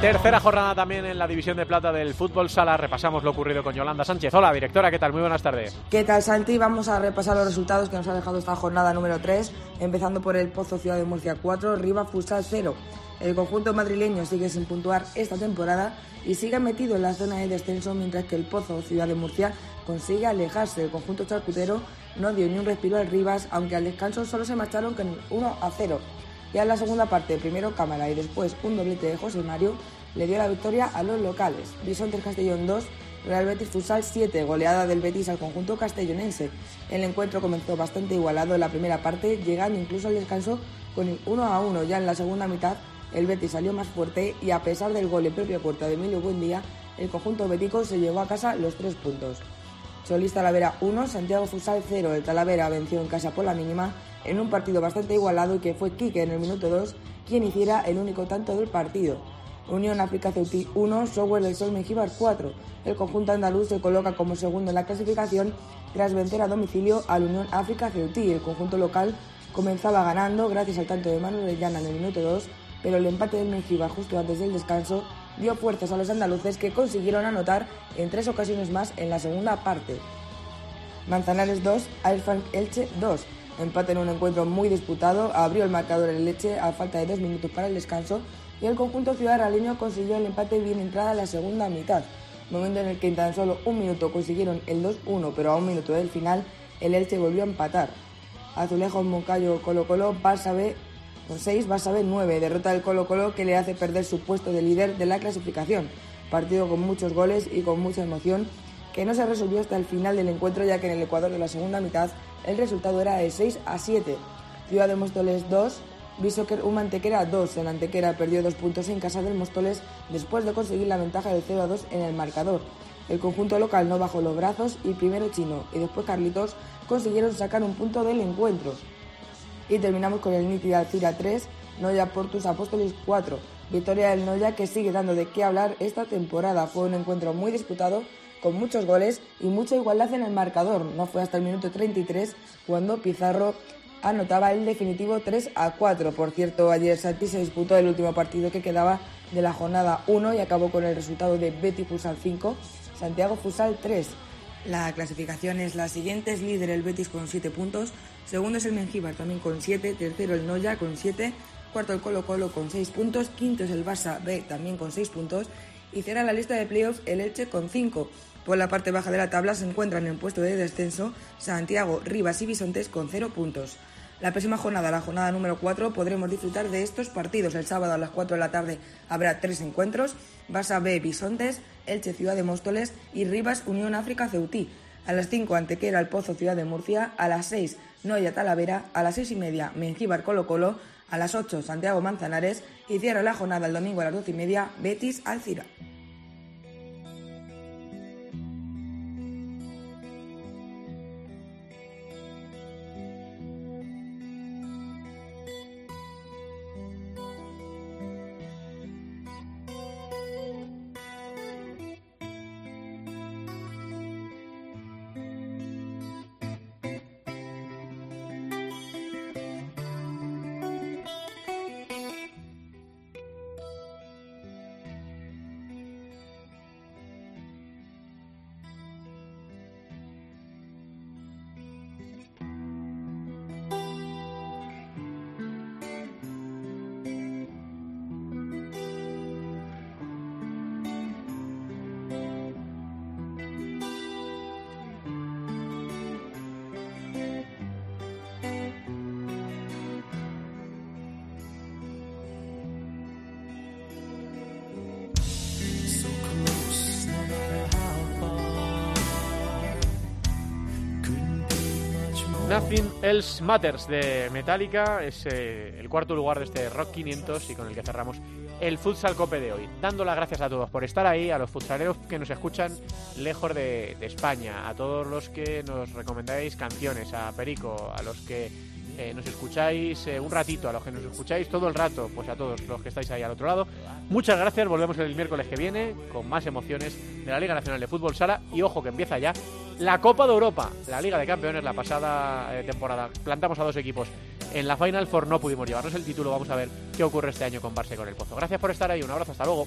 Tercera jornada también en la división de plata del fútbol sala. Repasamos lo ocurrido con Yolanda Sánchez. Hola, directora, ¿qué tal? Muy buenas tardes. ¿Qué tal, Santi? Vamos a repasar los resultados que nos ha dejado esta jornada número 3, empezando por el Pozo Ciudad de Murcia 4, Riva Futsal 0. El conjunto madrileño sigue sin puntuar esta temporada y sigue metido en la zona de descenso mientras que el Pozo Ciudad de Murcia consigue alejarse. El conjunto charcutero no dio ni un respiro al Rivas, aunque al descanso solo se marcharon con 1 a 0. Ya en la segunda parte, primero Cámara y después un doblete de José Mario, le dio la victoria a los locales. Bisontes Castellón 2, Real Betis Futsal 7, goleada del Betis al conjunto castellonense. El encuentro comenzó bastante igualado en la primera parte, llegando incluso al descanso con el 1 a 1. Ya en la segunda mitad, el Betis salió más fuerte y a pesar del gol en propia puerta de Emilio Buendía, el conjunto bético se llevó a casa los tres puntos. Solís Talavera 1, Santiago Fusal 0. El Talavera venció en casa por la mínima en un partido bastante igualado y que fue Quique en el minuto 2 quien hiciera el único tanto del partido. Unión África Ceutí 1, Software del Sol Mejíbar 4. El conjunto andaluz se coloca como segundo en la clasificación tras vencer a domicilio al Unión África Ceutí. El conjunto local comenzaba ganando gracias al tanto de Manuel Llana en el minuto 2 pero el empate del Mengíbar justo antes del descanso dio fuerzas a los andaluces que consiguieron anotar en tres ocasiones más en la segunda parte. Manzanares 2, Airfrank Elche 2. Empate en un encuentro muy disputado, abrió el marcador el Elche a falta de dos minutos para el descanso y el conjunto ciudad consiguió el empate bien entrada en la segunda mitad, momento en el que en tan solo un minuto consiguieron el 2-1, pero a un minuto del final el Elche volvió a empatar. Azulejos Moncayo Colo Colo, Barça B con 6, a ver 9, derrota del Colo Colo que le hace perder su puesto de líder de la clasificación. Partido con muchos goles y con mucha emoción que no se resolvió hasta el final del encuentro ya que en el Ecuador de la segunda mitad el resultado era de 6 a 7. Ciudad de Móstoles 2, Bishoker un Mantequera 2. El Antequera perdió dos puntos en casa del Móstoles después de conseguir la ventaja del 0 a 2 en el marcador. El conjunto local no bajó los brazos y primero Chino y después Carlitos consiguieron sacar un punto del encuentro. Y terminamos con el Niti Alcira 3, Noya Portus Apóstoles 4. Victoria del Noya que sigue dando de qué hablar esta temporada. Fue un encuentro muy disputado, con muchos goles y mucha igualdad en el marcador. No fue hasta el minuto 33 cuando Pizarro anotaba el definitivo 3 a 4. Por cierto, ayer Santi se disputó el último partido que quedaba de la jornada 1 y acabó con el resultado de Betty Fusal 5, Santiago Fusal 3. La clasificación es la siguiente, es líder el Betis con 7 puntos, segundo es el Mengíbar también con 7, tercero el Noya con 7, cuarto el Colo Colo con 6 puntos, quinto es el Barça B también con 6 puntos y cierra la lista de playoffs el Elche con 5. Por la parte baja de la tabla se encuentran en puesto de descenso Santiago, Rivas y Bisontes con 0 puntos. La próxima jornada, la jornada número 4, podremos disfrutar de estos partidos. El sábado a las 4 de la tarde habrá tres encuentros. Barça B, Bisontes, Elche Ciudad de Móstoles y Rivas Unión África Ceutí. A las 5 Antequera El Pozo Ciudad de Murcia, a las 6 Noya Talavera, a las 6 y media Mengíbar Colo Colo, a las 8 Santiago Manzanares. Y cierra la jornada el domingo a las 12 y media Betis Alcira. Nothing Else Matters de Metallica es eh, el cuarto lugar de este Rock 500 y con el que cerramos el Futsal Cope de hoy. Dando las gracias a todos por estar ahí, a los futsaleros que nos escuchan lejos de, de España, a todos los que nos recomendáis canciones, a Perico, a los que eh, nos escucháis eh, un ratito, a los que nos escucháis todo el rato, pues a todos los que estáis ahí al otro lado. Muchas gracias, volvemos el miércoles que viene con más emociones de la Liga Nacional de Fútbol Sala y ojo que empieza ya la Copa de Europa, la Liga de Campeones, la pasada eh, temporada. Plantamos a dos equipos en la Final Four, no pudimos llevarnos el título, vamos a ver qué ocurre este año con Barça y con el Pozo. Gracias por estar ahí, un abrazo, hasta luego.